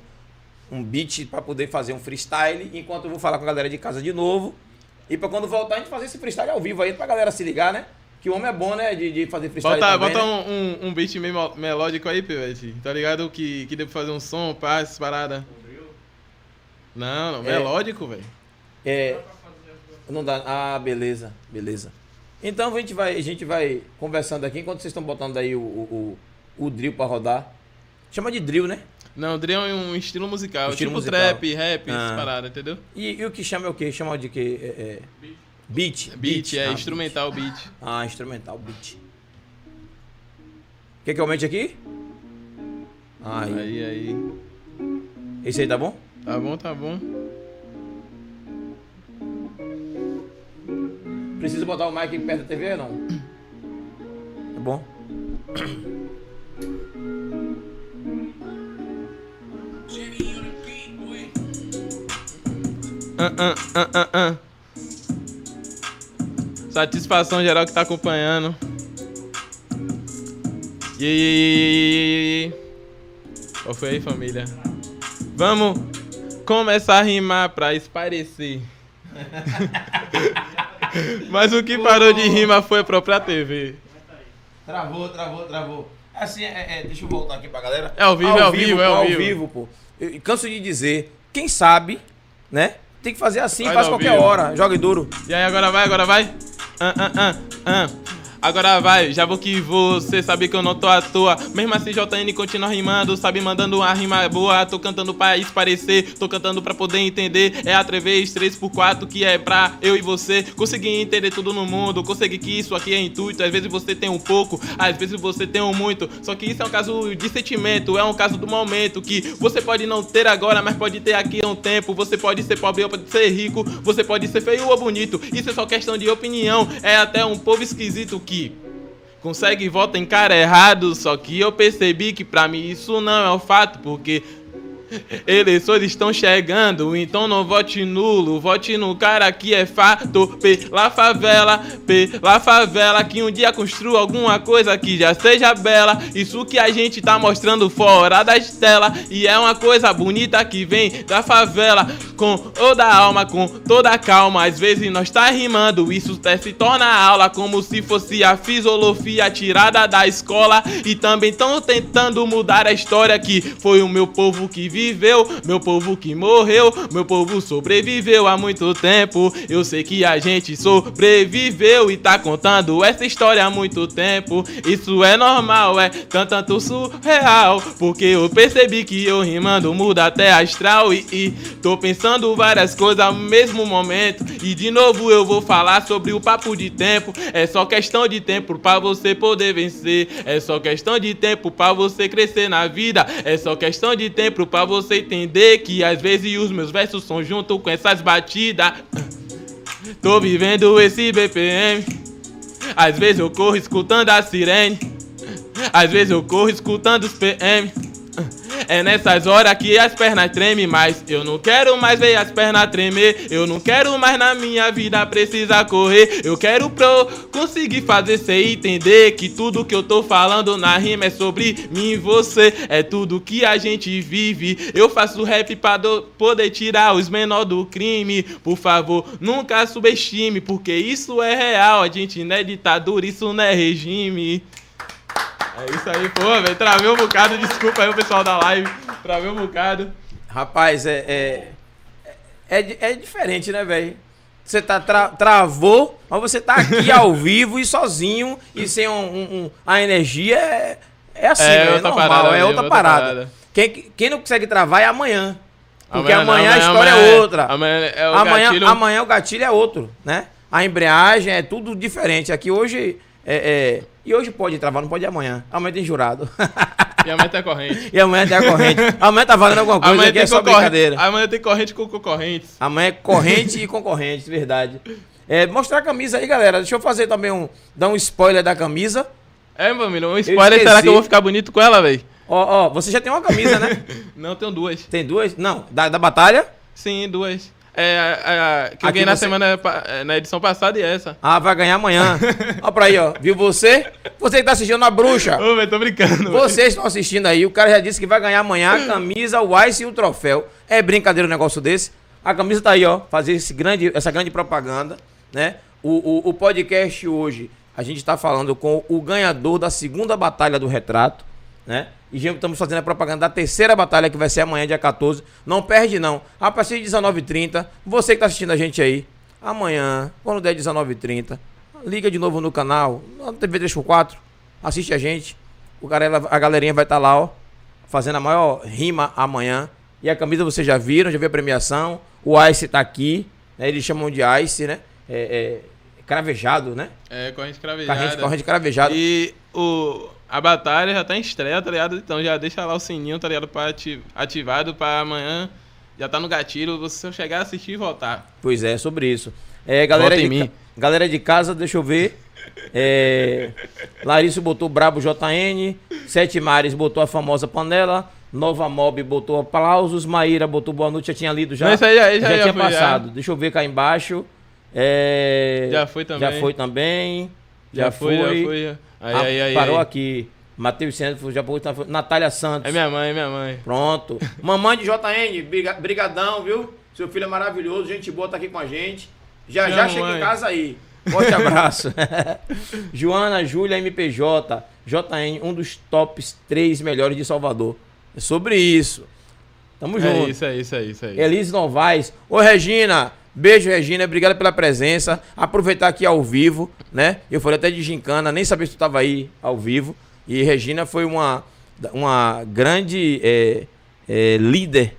um beat pra poder fazer um freestyle, enquanto eu vou falar com a galera de casa de novo. E pra quando voltar a gente fazer esse freestyle ao vivo aí, pra galera se ligar, né? Que o homem é bom, né? De, de fazer freestyle Bota, também, bota né? um, um, beat meio mel- melódico aí, Pivete. Tá ligado? Que, que pra fazer um som, pá, essas paradas. Não, não, É. melódico, velho. É, não dá. Ah, beleza, beleza. Então a gente vai, a gente vai conversando aqui enquanto vocês estão botando aí o, o, o, o drill pra rodar. Chama de drill, né? Não, drill é um estilo musical. Estilo tipo musical. trap, rap, Ah. essas paradas, entendeu? E, e o que chama é o quê? Chama de quê? É, é... Beat. Beat, é Ah, instrumental beat. Ah, instrumental, beat. Quer que aumente aqui? Aí. Aí, aí. Esse aí tá bom? Tá bom, tá bom. Precisa botar o mic perto da TV ou não? Tá bom? Ah, ah, ah, ah, ah. Satisfação geral que tá acompanhando. E aí, e aí, e aí. Qual foi aí, família? Vamos começar a rimar pra esparecer. Mas o que parou de rimar foi a própria TV. Travou, travou, travou. Assim, é, é, deixa eu voltar aqui pra galera. É ao vivo, é ao vivo, é pô, ao vivo. pô. Eu, canso de dizer, quem sabe, né? Tem que fazer assim, Faz faz ao qualquer vivo. hora. Joga duro. E aí, agora vai, agora vai. Ah, ah, ah, ah. Agora vai, já vou que você sabe que eu não tô à toa. Mesmo assim, JN continua rimando, sabe, mandando uma rima boa. Tô cantando pra esparecer, tô cantando pra poder entender. É a 3 3x4 que é pra eu e você conseguir entender tudo no mundo. Conseguir que isso aqui é intuito. Às vezes você tem um pouco, às vezes você tem um muito. Só que isso é um caso de sentimento, é um caso do momento que você pode não ter agora, mas pode ter aqui a um tempo. Você pode ser pobre ou pode ser rico, você pode ser feio ou bonito. Isso é só questão de opinião. É até um povo esquisito que consegue votar em cara errado. Só que eu percebi que pra mim isso não é um fato, porque eleições estão chegando, então não vote nulo, vote no cara que é fato pela favela, pela favela que um dia construa alguma coisa que já seja bela. Isso que a gente tá mostrando fora das telas e é uma coisa bonita que vem da favela com toda a alma, com toda a calma. Às vezes nós tá rimando, isso até se torna aula como se fosse a fisiologia tirada da escola e também estão tentando mudar a história que foi o meu povo que viveu, meu povo que morreu, meu povo sobreviveu há muito tempo. Eu sei que a gente sobreviveu e tá contando essa história há muito tempo. Isso é normal, é tanto, tanto surreal, porque eu percebi que eu rimando muda até astral e, e tô pensando várias coisas ao mesmo momento. E de novo eu vou falar sobre o papo de tempo. É só questão de tempo pra você poder vencer. É só questão de tempo pra você crescer na vida. É só questão de tempo pra você entender que às vezes os meus versos são junto com essas batidas. Tô vivendo esse BPM. Às vezes eu corro escutando a sirene. Às vezes eu corro escutando os PM. É nessas horas que as pernas tremem mais. Eu não quero mais ver as pernas tremer. Eu não quero mais na minha vida precisar correr. Eu quero pro conseguir fazer cê entender que tudo que eu tô falando na rima é sobre mim e você. É tudo que a gente vive. Eu faço rap pra do- poder tirar os menor do crime. Por favor, nunca subestime, porque isso é real. A gente não é ditadura, isso não é regime. É isso aí, pô, velho. Travei um bocado, desculpa aí o pessoal da live. Travei um bocado. Rapaz, é. É, é, di- é diferente, né, velho? Você tá tra- travou, mas você tá aqui ao vivo e sozinho e sem um, um- a energia é, é assim, É velho, outra normal, parada é outra, outra parada. parada. Quem, quem não consegue travar é amanhã. Porque amanhã, Amanhã a não, história amanhã é é- outra. amanhã é o amanhã, gatilho- amanhã o gatilho é outro, né? A embreagem é tudo diferente. Aqui hoje é, é- E hoje pode travar, não pode amanhã. Amanhã tem jurado. E amanhã tem corrente. e amanhã tem a corrente. Amanhã tá valendo alguma coisa, Amanhã é tem, só concorrente. brincadeira. amanhã tem corrente com concorrentes. Amanhã é corrente e concorrente, verdade. É, mostrar a camisa aí, galera. Deixa eu fazer também um. Dar um spoiler da camisa. É, meu amigo, um spoiler, será que eu vou ficar bonito com ela, velho? Ó, ó, você já tem uma camisa, né? Não, tenho duas. Tem duas? Não, da, da batalha. Sim, duas. É, a, a- que eu ganhei na você- semana, é, na edição passada e essa. Ah, vai ganhar amanhã. ó pra aí, ó. Viu você? Você que tá assistindo a bruxa. Ô, velho, tô brincando. Vocês estão assistindo aí, o cara já disse que vai ganhar amanhã a camisa, o Ice e o troféu. É brincadeira um negócio desse. A camisa tá aí, ó. Fazer esse grande, essa grande propaganda, né? O, o, o podcast hoje, a gente tá falando com o ganhador da segunda batalha do retrato, né? E já estamos fazendo a propaganda da terceira batalha que vai ser amanhã, dia 14. Não perde, não. A partir de 19h30, você que tá assistindo a gente aí, amanhã, quando der 19h30, liga de novo no canal, na TV 3x4, assiste a gente. O galera, a galerinha vai estar lá, ó, fazendo a maior rima amanhã. E a camisa vocês já viram, já viu a premiação. O Ice tá aqui, né? Eles chamam de Ice, né? É, é cravejado, né? É, corrente cravejada. Corrente, corrente cravejado. E o, a batalha já tá em estreia, tá ligado? Então já deixa lá o sininho, tá ligado? Pra ati- ativado pra amanhã. Já tá no gatilho, você chegar, assistir e voltar. Pois é, sobre isso. É, galera, Vota de, mim. galera de casa, deixa eu ver. É, Larissa botou Brabo JN. Sete Mares botou a famosa panela. Nova Mob botou aplausos. Maíra botou boa noite. Já tinha lido já. Não, isso aí já- já- já tinha passado. Deixa eu ver cá embaixo. É, Já foi também. Já foi também. Já, Já foi, foi. já foi. Aí, Ah, aí, aí. parou aí. aqui. Matheus Santos, já foi. Natália Santos. É minha mãe, é minha mãe. Pronto. Mamãe de JN, briga- brigadão, viu? Seu filho é maravilhoso, gente boa tá aqui com a gente. Já Te já amo, chega em mãe. casa aí. Forte abraço. Joana, Júlia, MPJ, JN, um dos tops três melhores de Salvador. É sobre isso. Tamo É junto. isso, é isso, é isso aí. Elise Novaes. Ô, Regina. Beijo, Regina. Obrigado pela presença. Aproveitar aqui ao vivo, né? Eu falei até de gincana, nem sabia se tu tava aí ao vivo. E Regina foi uma, uma grande é, é, líder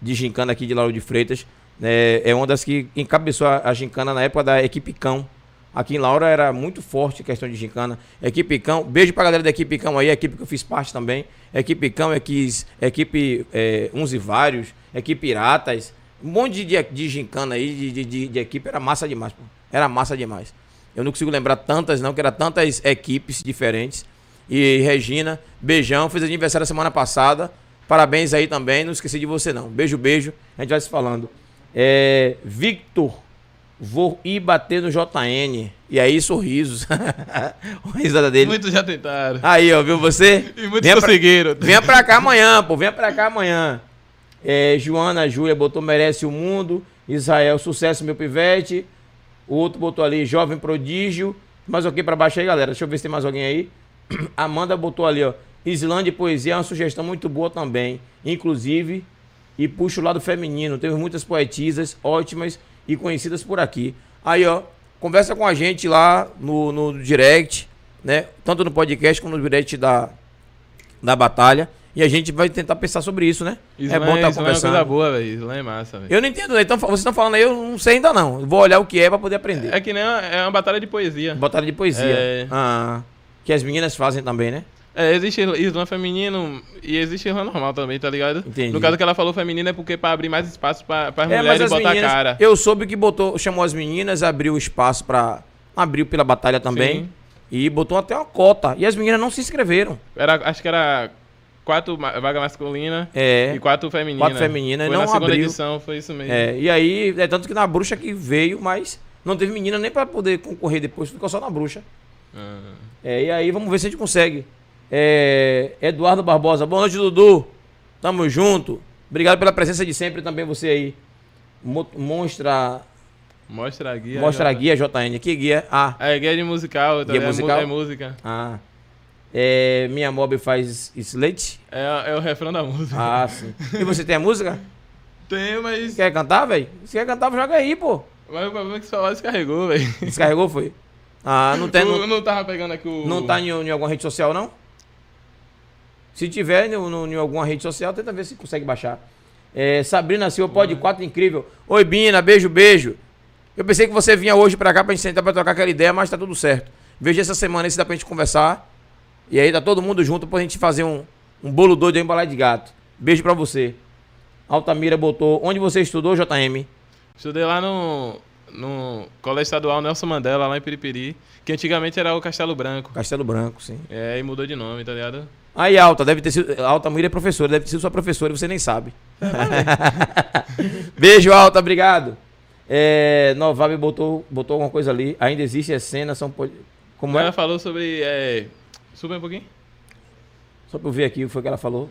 de gincana aqui de Lauro de Freitas. É, é uma das que encabeçou a, a gincana na época da equipe Cão. Aqui em Laura era muito forte a questão de gincana. Equipe Cão, beijo pra galera da equipe Cão aí, equipe que eu fiz parte também. Equipe Cão, equipe, equipe é, Uns e Vários, equipe Piratas. Um monte de, de gincana aí, de, de, de- de equipe, era massa demais, pô. Era massa demais. Eu não consigo lembrar tantas, não, que era tantas equipes diferentes. E Regina, beijão, fez aniversário semana passada. Parabéns aí também, não esqueci de você não. Beijo, beijo. A gente vai se falando. É, Victor, vou ir bater no JN. E aí, sorrisos. a risada dele. Muitos já tentaram. Aí, ó, viu você? E muitos Venha pra- conseguiram. Venha pra cá amanhã, pô. Venha pra cá amanhã. É, Joana, Júlia botou Merece o Mundo. Israel, sucesso, meu pivete. O outro botou ali, Jovem Prodígio. Mais alguém pra baixo aí, galera? Deixa eu ver se tem mais alguém aí. Amanda botou ali, ó. Islândia e Poesia é uma sugestão muito boa também. Inclusive, e puxa o lado feminino. Temos muitas poetisas ótimas e conhecidas por aqui. Aí, ó, conversa com a gente lá no, no direct, né? Tanto no podcast como no direct da, da batalha. E a gente vai tentar pensar sobre isso, né? Isso é bom estar isso é uma conversando. coisa boa, velho. Isso lá é massa, velho. Eu não entendo, né? Então, vocês estão falando aí, eu não sei ainda não. Vou olhar o que é pra poder aprender. É que nem uma, é uma batalha de poesia. Batalha de poesia. É. Ah, que as meninas fazem também, né? É, existe slam feminino e existe slam normal também, tá ligado? Entendi. No caso que ela falou feminino é porque pra abrir mais espaço pra, pra É, mulheres botar a cara. Eu soube que botou, chamou as meninas, abriu espaço pra. Abriu pela batalha também. Sim. E botou até uma cota. E as meninas não se inscreveram. Era, acho que era quatro vaga masculina É. e quatro feminina. Quatro feminina, Foi não na segunda abriu. edição, foi isso mesmo. É, e aí, é tanto que na bruxa que veio, mas não teve menina nem pra poder concorrer depois, ficou só na bruxa. Ah. É, e aí, vamos ver se a gente consegue. É, Eduardo Barbosa, boa noite, Dudu. Tamo junto. Obrigado pela presença de sempre também, você aí. Mo- Monstra, Mostra a guia. mostra a guia, JN. Que guia? Ah, É, guia de musical, tá Guia? É musical? É música. ah. É, minha mob faz slate? É, é o refrão da música. Ah, sim. E você tem a música? Tem, mas. Quer cantar, velho? Se quer cantar, joga aí, pô. Mas o problema é que o celular descarregou, velho. Descarregou, foi? Ah, não tem. Não, não tava pegando aqui o. não tá em, em alguma rede social, não? Se tiver no, no- em alguma rede social, tenta ver se consegue baixar. É, Sabrina Silva, pode 4 incrível. Oi, Bina, beijo, beijo. Eu pensei que você vinha hoje pra cá pra gente sentar pra trocar aquela ideia, mas tá tudo certo. Veja essa semana aí se dá pra gente conversar. E aí tá todo mundo junto pra gente fazer um, um bolo doido aí embalado de gato. Beijo pra você. Altamira botou. Onde você estudou, JM? Estudei lá no. No Colégio Estadual Nelson Mandela, lá em Piripiri. Que antigamente era o Castelo Branco. Castelo Branco, sim. É, e mudou de nome, tá ligado? Aí, Alta, deve ter sido. Alta Muira é professora, deve ter sido sua professora e você nem sabe. Beijo, Alta, obrigado. É, Novabe botou, botou alguma coisa ali. Ainda existe as cenas, são. Como Ela é? falou sobre. É... Sube um pouquinho. Só pra eu ver aqui o que foi que ela falou.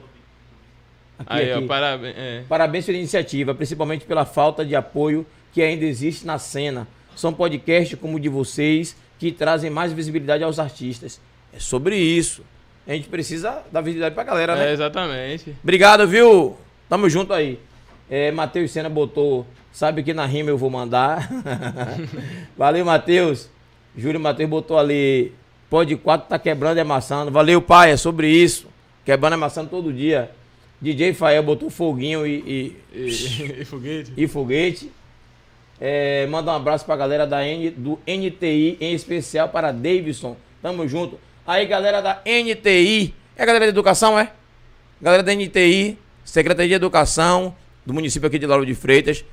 Aqui, Aí, aqui. ó, parabéns. É. Parabéns pela iniciativa, principalmente pela falta de apoio que ainda existe na cena. São podcasts como o de vocês que trazem mais visibilidade aos artistas. É sobre isso. A gente precisa dar visibilidade pra galera, né? É, exatamente. Obrigado, viu? Tamo junto aí. É, Matheus Sena botou, sabe que na rima eu vou mandar. Valeu, Matheus. Júlio Matheus botou ali, pode 4 tá quebrando e amassando. Valeu, pai, é sobre isso. Quebrando e amassando todo dia. DJ Fael botou foguinho e, e, E, e foguete. e foguete. É, manda um abraço pra galera da N, do NTI, em especial para Davidson. Tamo junto. Aí, galera da NTI. É a galera de educação, é? Galera da NTI, Secretaria de Educação do município aqui de Lauro de Freitas.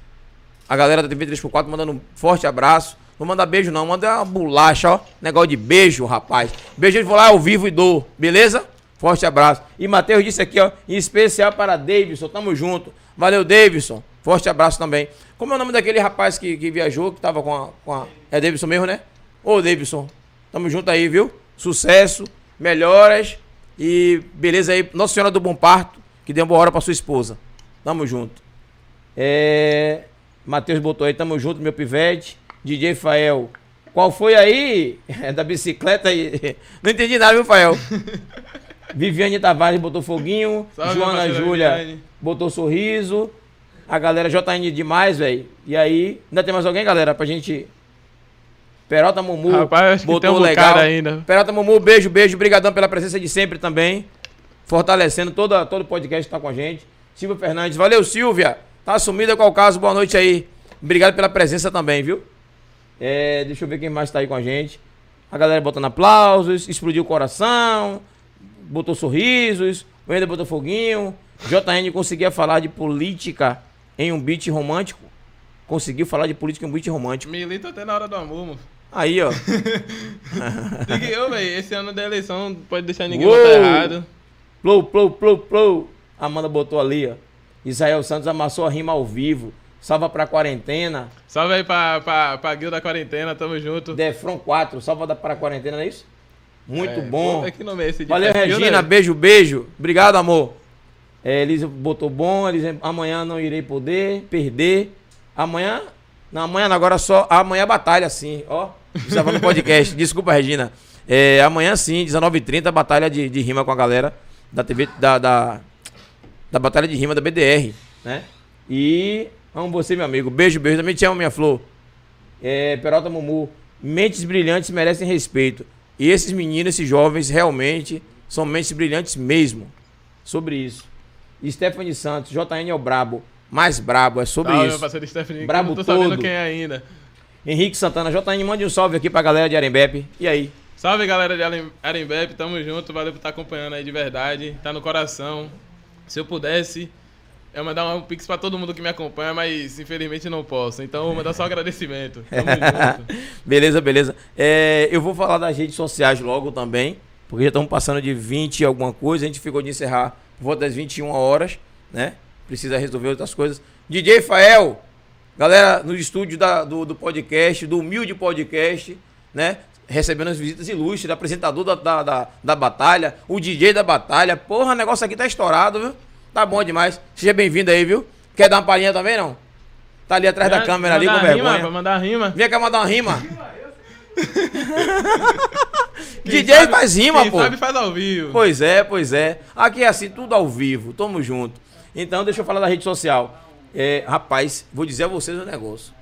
A galera da TV 3x4 mandando um forte abraço. Não manda beijo, não. Manda uma bolacha, ó. Negócio de beijo, rapaz. Beijo, eu vou lá ao vivo e dou. Beleza? Forte abraço. E Matheus disse aqui, ó. Em especial para Davidson. Tamo junto. Valeu, Davidson. Forte abraço também. Como é o nome daquele rapaz que, que viajou, que tava com a, com a. É Davidson mesmo, né? Ô, Davidson. Tamo junto aí, viu? Sucesso, melhoras e beleza aí. Nossa Senhora do Bom Parto, que dê uma boa hora pra sua esposa. Tamo junto. É. Matheus botou aí, tamo junto, meu pivete. DJ Fael. Qual foi aí? É da bicicleta aí. Não entendi nada, viu, Fael? Viviane Tavares botou foguinho. Salve, Joana Júlia botou sorriso. A galera JN demais, velho. E aí, ainda tem mais alguém, galera, pra gente. Peralta Mumu. Rapaz, botou um legal. ainda. Peralta Mumu, beijo, beijo. Obrigadão pela presença de sempre também. Fortalecendo toda, todo o podcast que tá com a gente. Silvia Fernandes. Valeu, Silvia. Tá sumida qual o caso? Boa noite aí. Obrigado pela presença também, viu? É, deixa eu ver quem mais tá aí com a gente. A galera botando aplausos, explodiu o coração, botou sorrisos, o Ender botou foguinho. JN conseguia falar de política em um beat romântico. Conseguiu falar de política em um beat romântico. Milita até na hora do amor, mano. Aí, ó. Que- Ô, velho, esse ano da eleição não pode deixar ninguém Uou! votar errado. Plou, plou, plou, plou. Amanda botou ali, ó. Israel Santos amassou a rima ao vivo. Salva pra quarentena. Salve aí pra, pra, pra guilda da quarentena, tamo junto. Defron 4, salva da- pra quarentena, não é isso? Muito É, bom. puta, Que nome é esse de Valeu, perfil, Regina. né? Beijo, beijo. Obrigado, amor. É, Elisa botou bom. Elisa, amanhã não irei poder perder. Amanhã. Não, amanhã não, agora só. Amanhã é batalha, sim. Ó, estava no podcast. Desculpa, Regina. É, amanhã sim, 19h30, batalha de, de rima com a galera da TV. Da, da, da batalha de rima da BDR, né? E amo você, meu amigo. Beijo, beijo. Também te amo, minha flor. É, Peralta Mumu, mentes brilhantes merecem respeito. E esses meninos, esses jovens, realmente são mentes brilhantes mesmo. Sobre isso. Stephanie Santos, JN é o brabo. Mais brabo, é sobre Salve, meu isso. parceiro Stephanie, Brabo não tô sabendo todo. quem é ainda. Henrique Santana, JN, mande um salve aqui pra galera de Arembepe. E aí? Salve, galera de Arem- Arembep, tamo junto, valeu por estar acompanhando aí de verdade, tá no coração. Se eu pudesse, eu mandar um pix pra todo mundo que me acompanha, mas infelizmente não posso. Então, vou mandar só agradecimento. Tamo junto. beleza, beleza. É, eu vou falar das redes sociais logo também, porque já estamos passando de 20 e alguma coisa. A gente ficou de encerrar por volta das 21 horas, né? Precisa resolver outras coisas. DJ Fael, galera no estúdio da- do, do podcast, do humilde podcast, né? Recebendo as visitas ilustres, apresentador da, da, da, da batalha, o DJ da batalha. Porra, o negócio aqui tá estourado, viu? Tá bom demais. Seja bem-vindo aí, viu? Quer dar uma palhinha também, não? Tá ali atrás da câmera ali com Mandar rima, vergonha. pra mandar rima. Vem cá mandar uma rima. DJ faz rima, quem pô. sabe faz ao vivo. Pois é, pois é. Aqui é assim, tudo ao vivo. Tamo junto. Então, deixa eu falar da rede social. É, rapaz, vou dizer a vocês um negócio.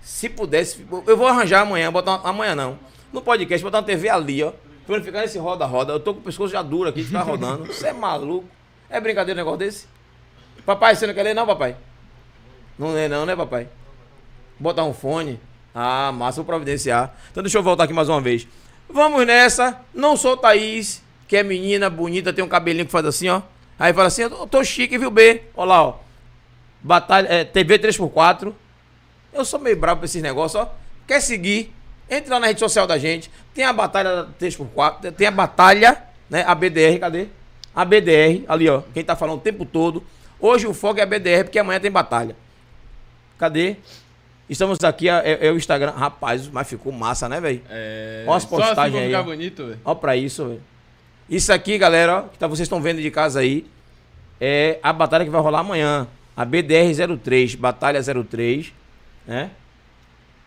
Se pudesse, eu vou arranjar amanhã, botar amanhã não. No podcast, botar uma TV ali, ó. Pra não ficar nesse roda-roda. Eu tô com o pescoço já duro aqui de ficar rodando. Você é maluco? É brincadeira um negócio desse? Papai, você não quer ler não, papai? Não lê não, né, papai? Botar um fone. Ah, massa, vou providenciar. Então deixa eu voltar aqui mais uma vez. Vamos nessa. Não sou Thaís, que é menina bonita, tem um cabelinho que faz assim, ó. Aí fala assim, eu tô chique, viu, B? Olha lá, ó. Batalha, é, TV 3x4. Eu sou meio bravo pra esses negócios, ó. Quer seguir? Entre lá na rede social da gente. Tem a batalha da 3x4, tem a batalha, né? A BDR, cadê? A BDR, ali, ó. Quem tá falando o tempo todo. Hoje o foco é a BDR, porque amanhã tem batalha. Cadê? Estamos aqui, é, é o Instagram. Rapaz, mas ficou massa, né, velho? É... Olha as assim postagens pra aí, ó. bonito. Olha pra isso, velho. Isso aqui, galera, ó, que tá, vocês estão vendo de casa aí, é a batalha que vai rolar amanhã. A BDR-03, Batalha 03, né?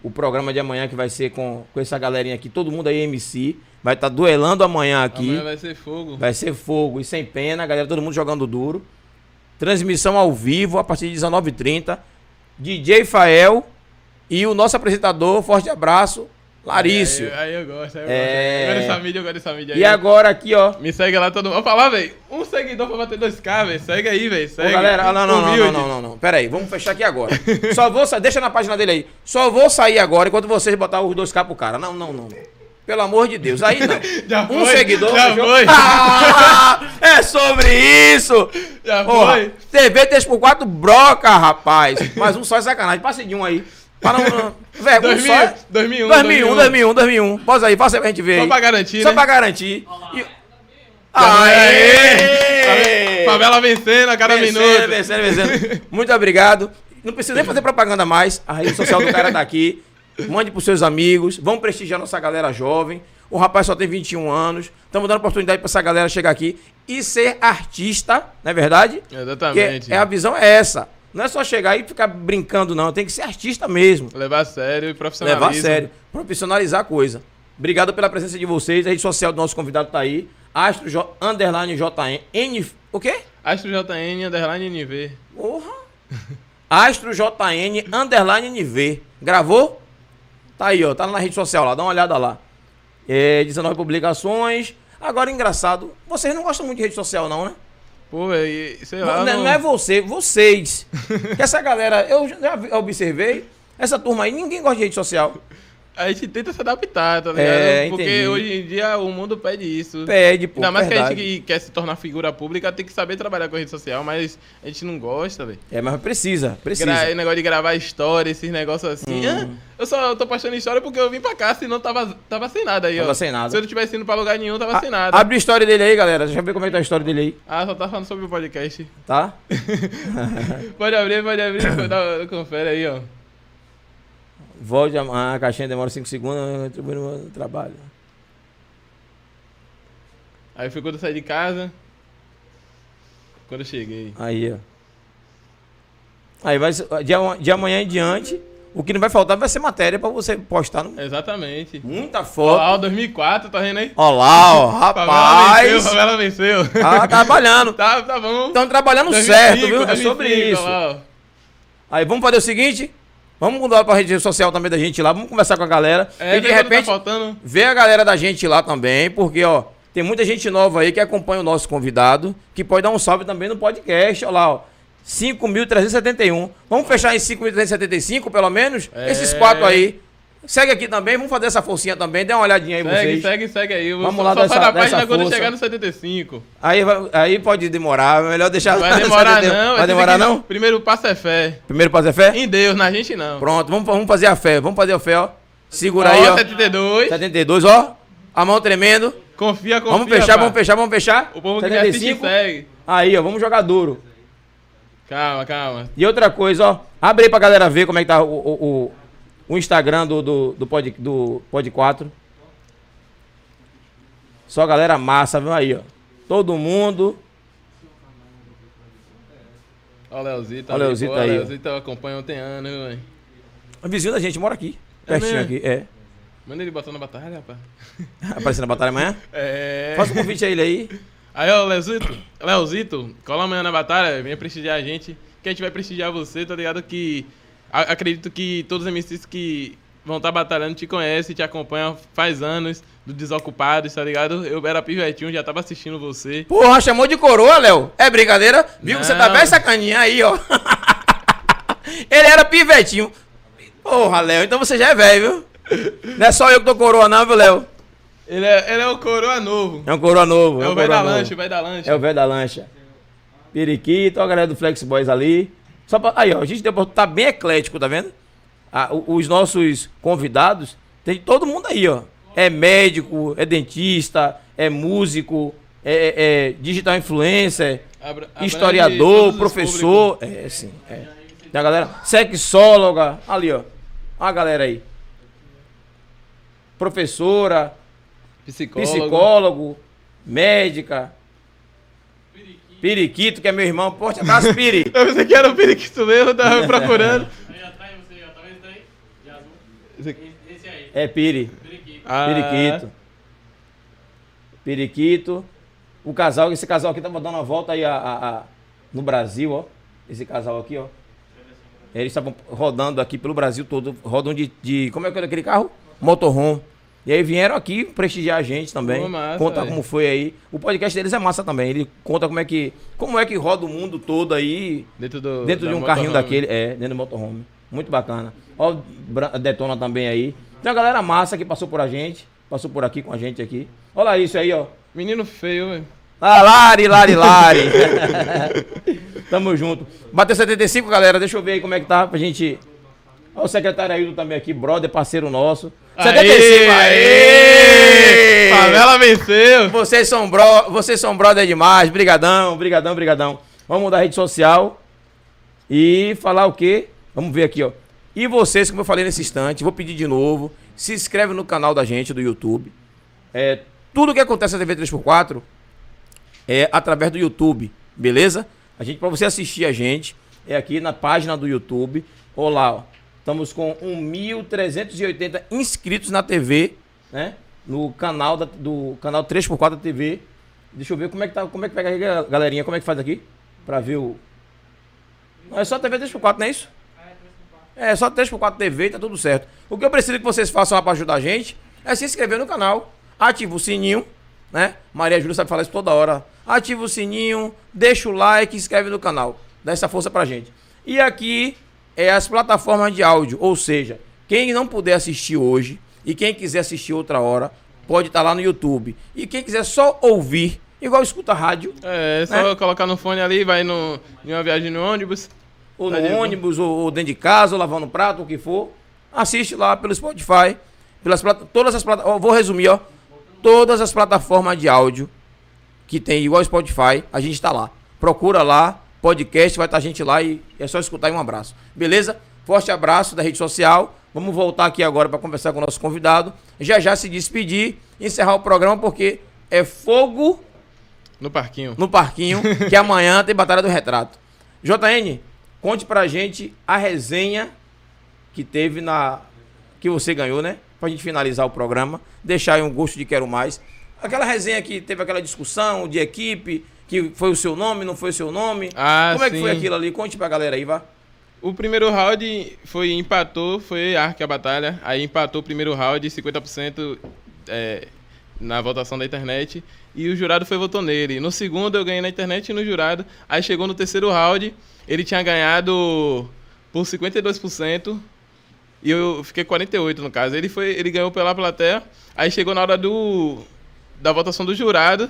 O programa de amanhã que vai ser com, com essa galerinha aqui, todo mundo aí MC. Vai estar duelando amanhã aqui. Amanhã vai ser fogo. Vai ser fogo e sem pena, galera, todo mundo jogando duro. Transmissão ao vivo a partir de 19h30. DJ Fael e o nosso apresentador, forte abraço, Larício. Aí, aí eu gosto, aí eu É. gosto. Eu gosto dessa mídia, eu gosto dessa mídia aí. E agora aqui, ó. Me segue lá todo mundo. Vou falar, velho. Um seguidor pra bater 2K, velho. Segue aí, velho. Ô, Segue. galera, ah, não, não, não, não, não, não, não. Pera aí, vamos fechar aqui agora. Só vou sair, deixa na página dele aí. Só vou sair agora enquanto vocês botar os dois K pro cara. Não, não, não. Pelo amor de Deus, aí não. Já um foi, seguidor. já fechou? foi. Ah, é sobre isso. Já Porra, foi. TV 3x4 broca, rapaz. Mas um só é sacanagem. Passa de um aí. Para não, não. Velho, um 2000, só é... 2001, 2001, 2001, 2001. Passa aí, passa aí pra gente ver Só aí. pra garantir, Só né? pra garantir. E... Aê! Aê! Favela vencendo a cada Vencendo, minuto. vencendo, vencendo. Muito obrigado. Não precisa nem fazer propaganda mais. A rede social do cara tá aqui. Mande pros seus amigos. Vamos prestigiar nossa galera jovem. O rapaz só tem 21 anos. Estamos dando oportunidade pra essa galera chegar aqui e ser artista, não é verdade? Exatamente. é, a visão é essa. Não é só chegar e ficar brincando, não. Tem que ser artista mesmo. Levar a sério e profissionalismo. Levar a sério. Profissionalizar a coisa. Obrigado pela presença de vocês. A rede social do nosso convidado tá aí. Astro J, underline JN. N, o quê? Astro JN, underline NV. Porra. Astro JN underline NV. Gravou? Tá aí, ó. Tá na rede social lá. Dá uma olhada lá. É, 19 publicações. Agora, engraçado. Vocês não gostam muito de rede social, não, né? Pô, velho, sei lá. Não, não é você, vocês. que essa galera, eu já observei. Essa turma aí, ninguém gosta de rede social. A gente tenta se adaptar, tá ligado? É, Porque entendi. hoje em dia o mundo pede isso. Pede, pô. Ainda mais que a verdade. gente que quer se tornar figura pública, tem que saber trabalhar com rede social, mas a gente não gosta, velho. É, mas precisa, precisa. Gra negócio de gravar história, esses negócios assim. Hum. Ah, eu só tô postando história porque eu vim pra cá, senão tava, tava sem nada aí, ó. Tava sem nada. Se eu não tivesse indo pra lugar nenhum, tava A- sem nada. Abre a história dele aí, galera. Deixa eu ver como é que tá a história dele aí, Ah, só tá falando sobre o podcast. tá? Pode abrir, pode abrir, confere aí, ó. Volte a, a caixinha demora 5 segundos, eu retribuo no trabalho. Aí foi quando eu saí de casa. Quando eu cheguei. Aí, ó. Aí vai de, de amanhã em diante, o que não vai faltar vai ser matéria pra você postar. No... Exatamente. Muita foto. lá, o 2004, tá vendo aí? Olha lá, ó, Favela venceu, rapaz. favela venceu. Tá trabalhando. tá, tá bom. Estão trabalhando 2005, certo, viu? É 2005, sobre isso. Aí vamos fazer o seguinte: vamos mudar pra rede social também da gente lá, vamos conversar com a galera. É, e de vê quando repente, Tá ver a galera da gente lá também, porque, ó, tem muita gente nova aí que acompanha o nosso convidado, que pode dar um salve também no podcast, ó lá, ó. 5.371. Vamos fechar em 5.375, pelo menos? É. Esses quatro aí. Segue aqui também, vamos fazer essa forcinha também, dê uma olhadinha aí Segue, vocês. segue, segue aí. Eu Vamos só, lá só dessa- da página quando força. chegar no 75. Aí, aí pode demorar, é melhor deixar. Vai demorar não. Vai é demorar que- não? Primeiro passo é fé. Primeiro fazer fé? Em Deus, na gente não. Pronto, vamos, vamos fazer a fé, vamos fazer a fé, ó. Segura Ó, aí, ó. 72. 72, ó. A mão tremendo. Confia, confia. Vamos fechar, pá. vamos fechar, vamos fechar. O povo que me assiste 75. segue. Aí, ó, vamos jogar duro. Calma, calma. E outra coisa, ó. Abre aí pra galera ver como é que tá o, o, o, o Instagram do, do, do, pod, do Pod 4. Só galera massa, viu aí, ó. Todo mundo. Ó o Leozito. Ó o Leozito aí. O Leozito eu acompanho ontem viu, velho? Vizinho da gente mora aqui. É Pertinho mesmo? aqui. É. Manda ele botar na batalha, rapaz. Aparecendo na batalha amanhã. É. Faz um convite a ele aí. Aí, ó, Leozito, Leozito, cola amanhã na batalha, venha prestigiar a gente, que a gente vai prestigiar você, tá ligado? Que acredito que todos os MCs que vão estar batalhando te conhecem, te acompanham faz anos, do Desocupados, tá ligado? Eu era pivetinho, já tava assistindo você. Porra, chamou de coroa, Léo. É brincadeira? Viu que você tá bem sacaninha aí, ó. ele era pivetinho. Porra, Léo, então você já é velho, viu? Não é só eu que tô coroa, não, viu, Léo? Ele é, ele é o coroa novo. É um coroa novo. É um o velho da lancha, o velho da lancha. É o velho da lancha. Periquito, a galera do Flex Boys ali. Só pra, aí, ó, a gente tá bem eclético, tá vendo? Ah, os nossos convidados, tem todo mundo aí, ó. É médico, é dentista, é músico, é, é- é digital influencer, Abra- historiador, professor. É, sim, é. Tem a galera, sexóloga, ali, ó. A galera aí. Professora, Psicólogo. psicólogo, médica. Periquito, que é meu irmão. Forte abraço, Piri. Eu pensei que era o periquito mesmo, eu tava procurando. Aí atrás você, ó, tá vendo isso daí? De azul. Esse aí, É Piri. periquito. Ah, Periquito. Periquito. O casal, esse casal aqui tava dando uma volta aí a, a- a- no Brasil, ó. Esse casal aqui, ó. Eles estavam rodando aqui pelo Brasil todo. Rodam de, de. Como é que é aquele carro? Motorhome. E aí vieram aqui prestigiar a gente também. Pô, massa, contar velho. como foi aí. O podcast deles é massa também. Ele conta como é que. Como é que roda o mundo todo aí. Dentro, do, Dentro de um carrinho motorhome. daquele, é, dentro do motorhome. Muito bacana. Ó, o Detona também aí. Tem uma galera massa que passou por a gente. Passou por aqui com a gente aqui. Olha isso aí, ó. Menino feio, velho. Ah, Lari, Lari, Lari. Tamo junto. Bateu 75, galera. Deixa eu ver aí como é que tá pra gente. Ó, o secretário Ailton também aqui, brother, parceiro nosso. 75, aê! Favela venceu! Vocês são, bro, vocês são brother demais. Brigadão, brigadão, brigadão. Vamos mudar a rede social e falar o quê? Vamos ver aqui, ó. E vocês, como eu falei nesse instante, vou pedir de novo, se inscreve no canal da gente do YouTube. É, tudo que acontece na TV 3x4 é através do YouTube, beleza? A gente para você assistir a gente é aqui na página do YouTube. Olá, ó. Estamos com 1.380 inscritos na TV, né? No canal da- do canal 3x4 da TV. Deixa eu ver como é que tá, como é que pega gal- galerinha, como é que faz aqui Pra ver o Não, é só TV 3x4, não é isso? É, só 3x4 TV, tá tudo certo. O que eu preciso que vocês façam lá pra ajudar a gente é se inscrever no canal, ativa o sininho, né? Maria Júlia sabe falar isso toda hora. Ativa o sininho, deixa o like, inscreve no canal. Dá essa força pra gente. E aqui é as plataformas de áudio, ou seja, quem não puder assistir hoje e quem quiser assistir outra hora, pode estar lá no YouTube. E quem quiser só ouvir, igual escuta rádio, É, é só Né? colocar no fone ali, vai no, em uma viagem no ônibus. ou Tá no ônibus, ou, ou dentro de casa, ou lavando prato, o que for. Assiste lá pelo Spotify, pelas todas as plataformas. Vou resumir, ó. Todas as plataformas de áudio que tem igual Spotify, a gente tá lá. Procura lá, podcast, vai estar a gente lá e é só escutar e um abraço. Beleza? Forte abraço da rede social. Vamos voltar aqui agora para conversar com o nosso convidado. Já já se despedir, encerrar o programa porque é fogo No parquinho. no parquinho, que amanhã tem Batalha do Retrato. JN, conte pra gente a resenha que teve na. que você ganhou, né? Pra gente finalizar o programa. Deixar aí um gosto de quero mais. Aquela resenha que teve aquela discussão de equipe, que foi o seu nome, não foi o seu nome. Ah, Como é que foi aquilo ali? Conte pra galera aí, vá. O primeiro round foi empatou, foi Ark a batalha. Aí empatou o primeiro round, 50% é, na votação da internet. E o jurado foi votou nele. No segundo eu ganhei na internet e no jurado. Aí chegou no terceiro round, ele tinha ganhado por 52%. E eu fiquei 48 no caso. Ele foi, ele ganhou pela plateia. Aí chegou na hora do da votação do jurado.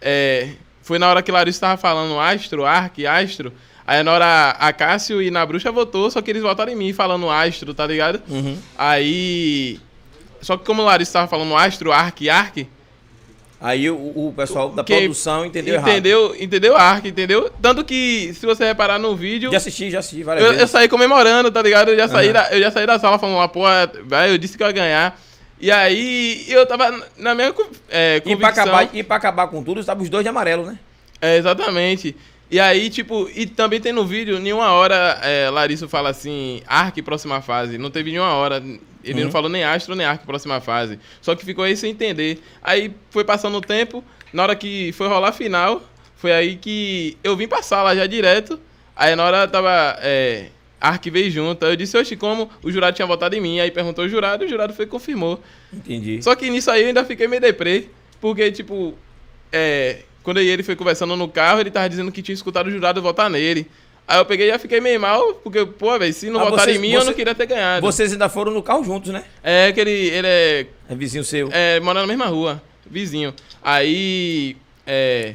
É, foi na hora que Larissa estava falando Astro, Ark, Astro. Aí na hora a Cássio e na Bruxa votou, só que eles votaram em mim falando Astro, tá ligado? Aí. Só que como Larissa estava falando Astro, Ark, Ark, Aí o, o pessoal da produção entendeu, entendeu, entendeu a arca, entendeu? Tanto que, se você reparar no vídeo, errado. Já assisti, já assisti várias eu, eu vezes. saí comemorando, tá ligado? Eu já saí, Aham. da, eu já saí da sala falando, ah, pô, eu disse que eu ia ganhar. E aí, eu tava na minha é, E pra, convicção. acabar, e pra acabar com tudo, estavam os dois de amarelo, né? É, exatamente. E aí, tipo, e também tem no vídeo, nenhuma hora é, Larissa fala assim, Ark próxima fase. Não teve nenhuma hora. Ele Uhum. não falou nem Astro nem Ark próxima fase. Só que ficou aí sem entender. Aí foi passando o tempo, na hora que foi rolar a final, foi aí que eu vim pra sala já direto. Aí na hora tava. É, Ark veio junto. Aí eu disse, oxe, como o jurado tinha votado em mim. Aí perguntou o jurado, e o jurado foi e confirmou. Entendi. Só que nisso aí eu ainda fiquei meio deprê, porque, tipo, é, quando ele foi conversando no carro, ele tava dizendo que tinha escutado o jurado votar nele. Aí eu peguei e já fiquei meio mal, porque, pô, velho, se não Ah, votar vocês- em mim, eu você- não queria ter ganhado. Vocês ainda foram no carro juntos, né? É que ele, ele é, É vizinho seu. é, mora na mesma rua, vizinho. Aí, é,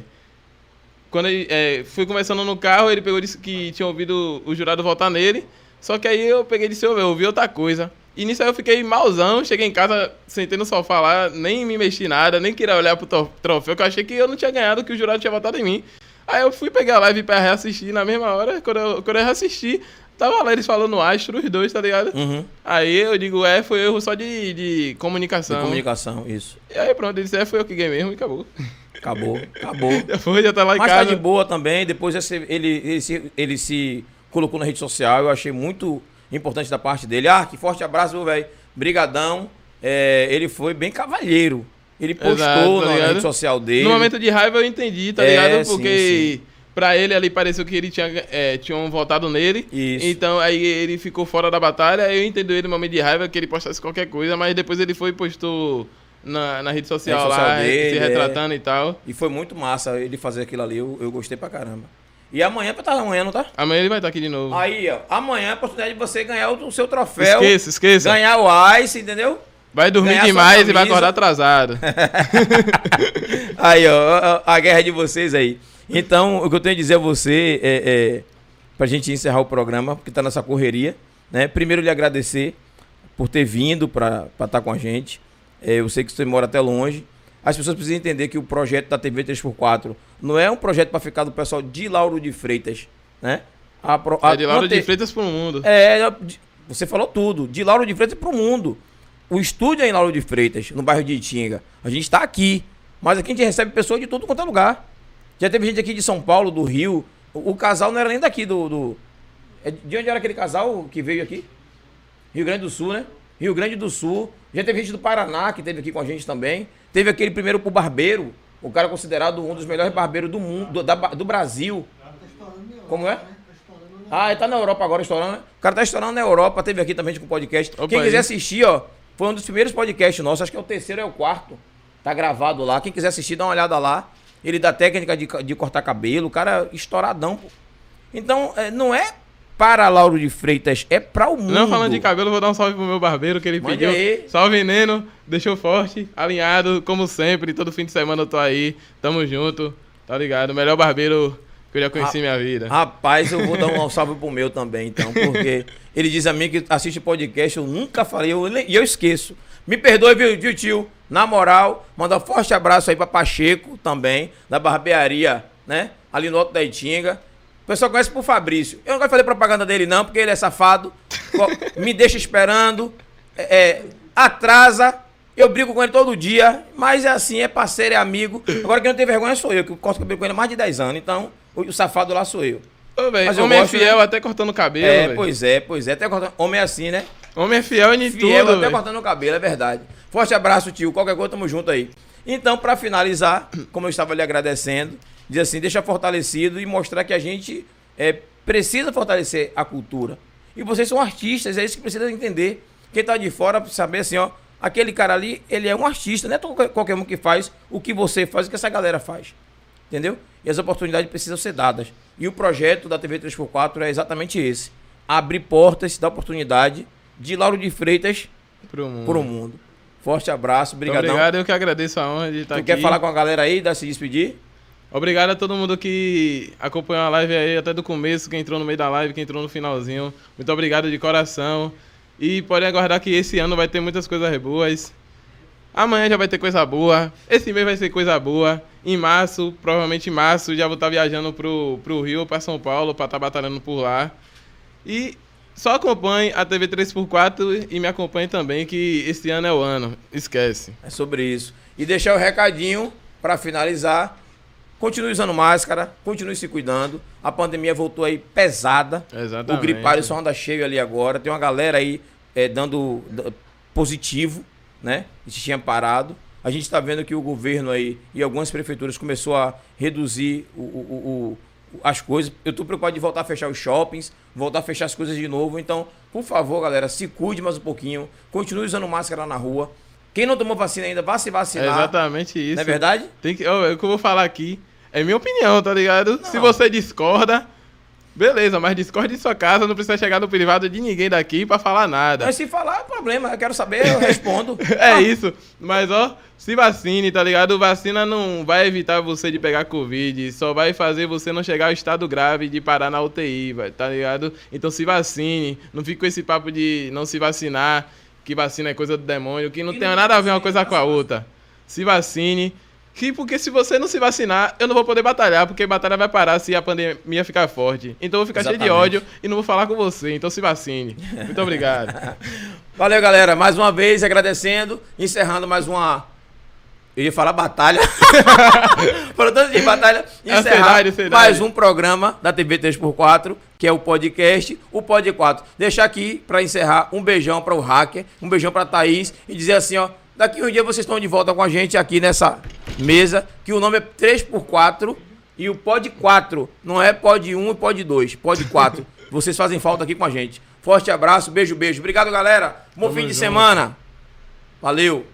quando ele é, fui conversando no carro, ele pegou e disse que tinha ouvido o jurado votar nele. Só que aí eu peguei e disse, eu ouvi outra coisa. E nisso aí eu fiquei malzão, cheguei em casa, sentei no sofá lá, nem me mexi nada, nem queria olhar pro troféu, que eu achei que eu não tinha ganhado, que o jurado tinha votado em mim. Aí eu fui pegar a live pra reassistir na mesma hora, quando eu, quando eu reassisti, tava lá eles falando astro, os dois, tá ligado? Uhum. Aí eu digo, é, foi erro só de, de De comunicação. comunicação, isso. E aí pronto, ele disse, é, foi eu que ganhei mesmo e acabou. Acabou, acabou. Foi, já tá lá em Mas tá casa. de boa também. Depois ele, ele, se, ele se colocou na rede social. Eu achei muito importante da parte dele. Ah, que forte abraço, meu velho. Brigadão. É, ele foi bem cavalheiro. Ele postou Exato, tá na rede social dele. No momento de raiva eu entendi, tá É, ligado? sim, Porque pra ele ali pareceu que ele tinha é, tinham votado nele. Isso. Então aí ele ficou fora da batalha. Eu entendi ele no momento de raiva que ele postasse qualquer coisa, mas depois ele foi e postou na, na rede social rede social lá, dele, se é. retratando e tal. E foi muito massa ele fazer aquilo ali. Eu, eu gostei pra caramba. E amanhã pra estar amanhã, não tá? Amanhã ele vai estar aqui de novo. Aí, ó. Amanhã é a oportunidade de você ganhar o, o seu troféu. esqueça, esqueça. Ganhar o Ice, entendeu? Vai dormir ganhar demais e vai acordar atrasado. Aí, ó, a guerra de vocês aí. Então, o que eu tenho a dizer a você é, é pra gente encerrar o programa, porque tá nessa correria, né? Primeiro lhe agradecer por ter vindo pra estar com a gente. É, eu sei que você mora até longe. As pessoas precisam entender que o projeto da TV 3x4 não é um projeto para ficar do pessoal de Lauro de Freitas, né? A, pro- a- É de Lauro tem- de Freitas pro mundo. é, de- você falou tudo. De Lauro de Freitas pro mundo. O estúdio é em Lauro de Freitas, no bairro de Itinga. A gente tá aqui. Mas aqui a gente recebe pessoas de tudo quanto é lugar. Já teve gente aqui de São Paulo, do Rio. O, o casal não era nem daqui do. do- é de onde era aquele casal que veio aqui? Rio Grande do Sul, né? Rio Grande do Sul. Já teve gente do Paraná que teve aqui com a gente também. Teve aquele primeiro pro barbeiro. O cara considerado um dos melhores barbeiros do mundo, do, da- do Brasil. Como é? Ah, ele tá na Europa agora estourando, né? O cara tá estourando na Europa, teve aqui também com o podcast. Opa, Quem quiser assistir, ó, foi um dos primeiros podcasts nossos, acho que é o terceiro ou é o quarto. Tá gravado lá. Quem quiser assistir, dá uma olhada lá. Ele dá técnica de, de cortar cabelo, o cara estouradão, pô. Então, é, não é para Lauro de Freitas, é para o mundo. Não falando de cabelo, vou dar um salve pro meu barbeiro que ele Mande pediu. aí. Salve, Neno. Deixou forte, alinhado, como sempre. Todo fim de semana eu tô aí. Tamo junto. Tá ligado? Melhor barbeiro que eu já conheci Ah, minha vida. Rapaz, eu vou dar um salve pro meu também, então, porque ele diz a mim que assiste podcast, eu nunca falei, eu, e eu esqueço. Me perdoe, viu, viu, tio? Na moral, mandar um forte abraço aí pra Pacheco também, da barbearia, né? Ali no Alto da Itinga. O pessoal conhece por Fabrício. Eu não gosto de fazer propaganda dele, não, porque ele é safado. Me deixa esperando. é, é, atrasa. Eu brigo com ele todo dia, mas é assim, é parceiro, é amigo. Agora quem não tem vergonha sou eu, que eu corto cabelo com ele há mais de 10 anos. Então, o, o safado lá sou eu. Ô, velho, mas eu homem gosto, é fiel né? até cortando cabelo, É, velho. pois é, pois é. Até cortando... Homem é assim, né? Homem é fiel em Fiel tudo, até velho. cortando o cabelo, é verdade. Forte abraço, tio. Qualquer coisa, tamo junto aí. Então, pra finalizar, como eu estava lhe agradecendo, diz assim, deixa fortalecido e mostrar que a gente é, precisa fortalecer a cultura. E vocês são artistas, é isso que precisa entender. Quem tá de fora precisa saber assim, ó, aquele cara ali, ele é um artista, não é qualquer- um que faz o que você faz, o que essa galera faz. Entendeu? E as oportunidades precisam ser dadas. E o projeto da TV 3x4 é exatamente esse. Abrir portas, dar oportunidade de Lauro de Freitas Pro mundo. para o mundo. Forte abraço, Muito brigadão. Obrigado, eu que agradeço a honra de estar Tu aqui. quer falar com a galera aí, dar se despedir? Obrigado a todo mundo que acompanhou a live aí até do começo, quem entrou no meio da live, quem entrou no finalzinho. Muito obrigado de coração. E podem aguardar que esse ano vai ter muitas coisas boas. Amanhã já vai ter coisa boa. Esse mês vai ser coisa boa. Em março, provavelmente em março, já vou estar viajando pro, pro Rio pra São Paulo pra estar batalhando por lá. E só acompanhe a TV 3x4 e me acompanhe também, que esse ano é o ano. Esquece. É sobre isso. E deixar o recadinho para finalizar. Continue usando máscara, continue se cuidando. A pandemia voltou aí pesada. Exatamente. O gripário só anda cheio ali agora. Tem uma galera aí é, dando positivo, né? Isso tinha parado. A gente está vendo que o governo aí e algumas prefeituras começou a reduzir o, o- o- as coisas. Eu estou preocupado de voltar a fechar os shoppings, voltar a fechar as coisas de novo. Então, por favor, galera, se cuide mais um pouquinho. Continue usando máscara na rua. Quem não tomou vacina ainda, vá se É vacinar. exatamente isso. Não é verdade? Tem que, ó, é o que eu vou falar aqui é minha opinião, tá ligado? Se você discorda, beleza, mas discorde em sua casa, não precisa chegar no privado de ninguém daqui pra falar nada. Mas se falar, é problema. Eu quero saber, eu respondo. É isso. Mas, ó, se vacine, tá ligado? Vacina não vai evitar você de pegar Covid, só vai fazer você não chegar ao estado grave de parar na UTI, tá ligado? Então se vacine, não fique com esse papo de não se vacinar, que vacina é coisa do demônio, que não E tem não nada a ver uma coisa com a outra. Se vacine. Que porque se você não se vacinar, eu não vou poder batalhar, porque batalha vai parar se a pandemia ficar forte. Então eu vou ficar cheio de Exatamente. ódio e não vou falar com você. Então se vacine. Muito obrigado. Valeu, galera. Mais uma vez, agradecendo. Encerrando mais uma. Eu ia falar batalha. Foram tantos de batalha. É a Encerrar seriedade, seriedade. mais um programa da TV 3x4, que é o podcast, o Pod 4. Deixar aqui, pra encerrar, um beijão para o hacker, um beijão pra Thaís e dizer assim, ó. Daqui um dia vocês estão de volta com a gente aqui nessa mesa, que o nome é 3x4 e o Pod 4. Não é Pod 1 e Pod 2, Pod 4. vocês fazem falta aqui com a gente. Forte abraço, beijo, beijo. Obrigado, galera. Bom Tamo fim de junto. semana. Valeu.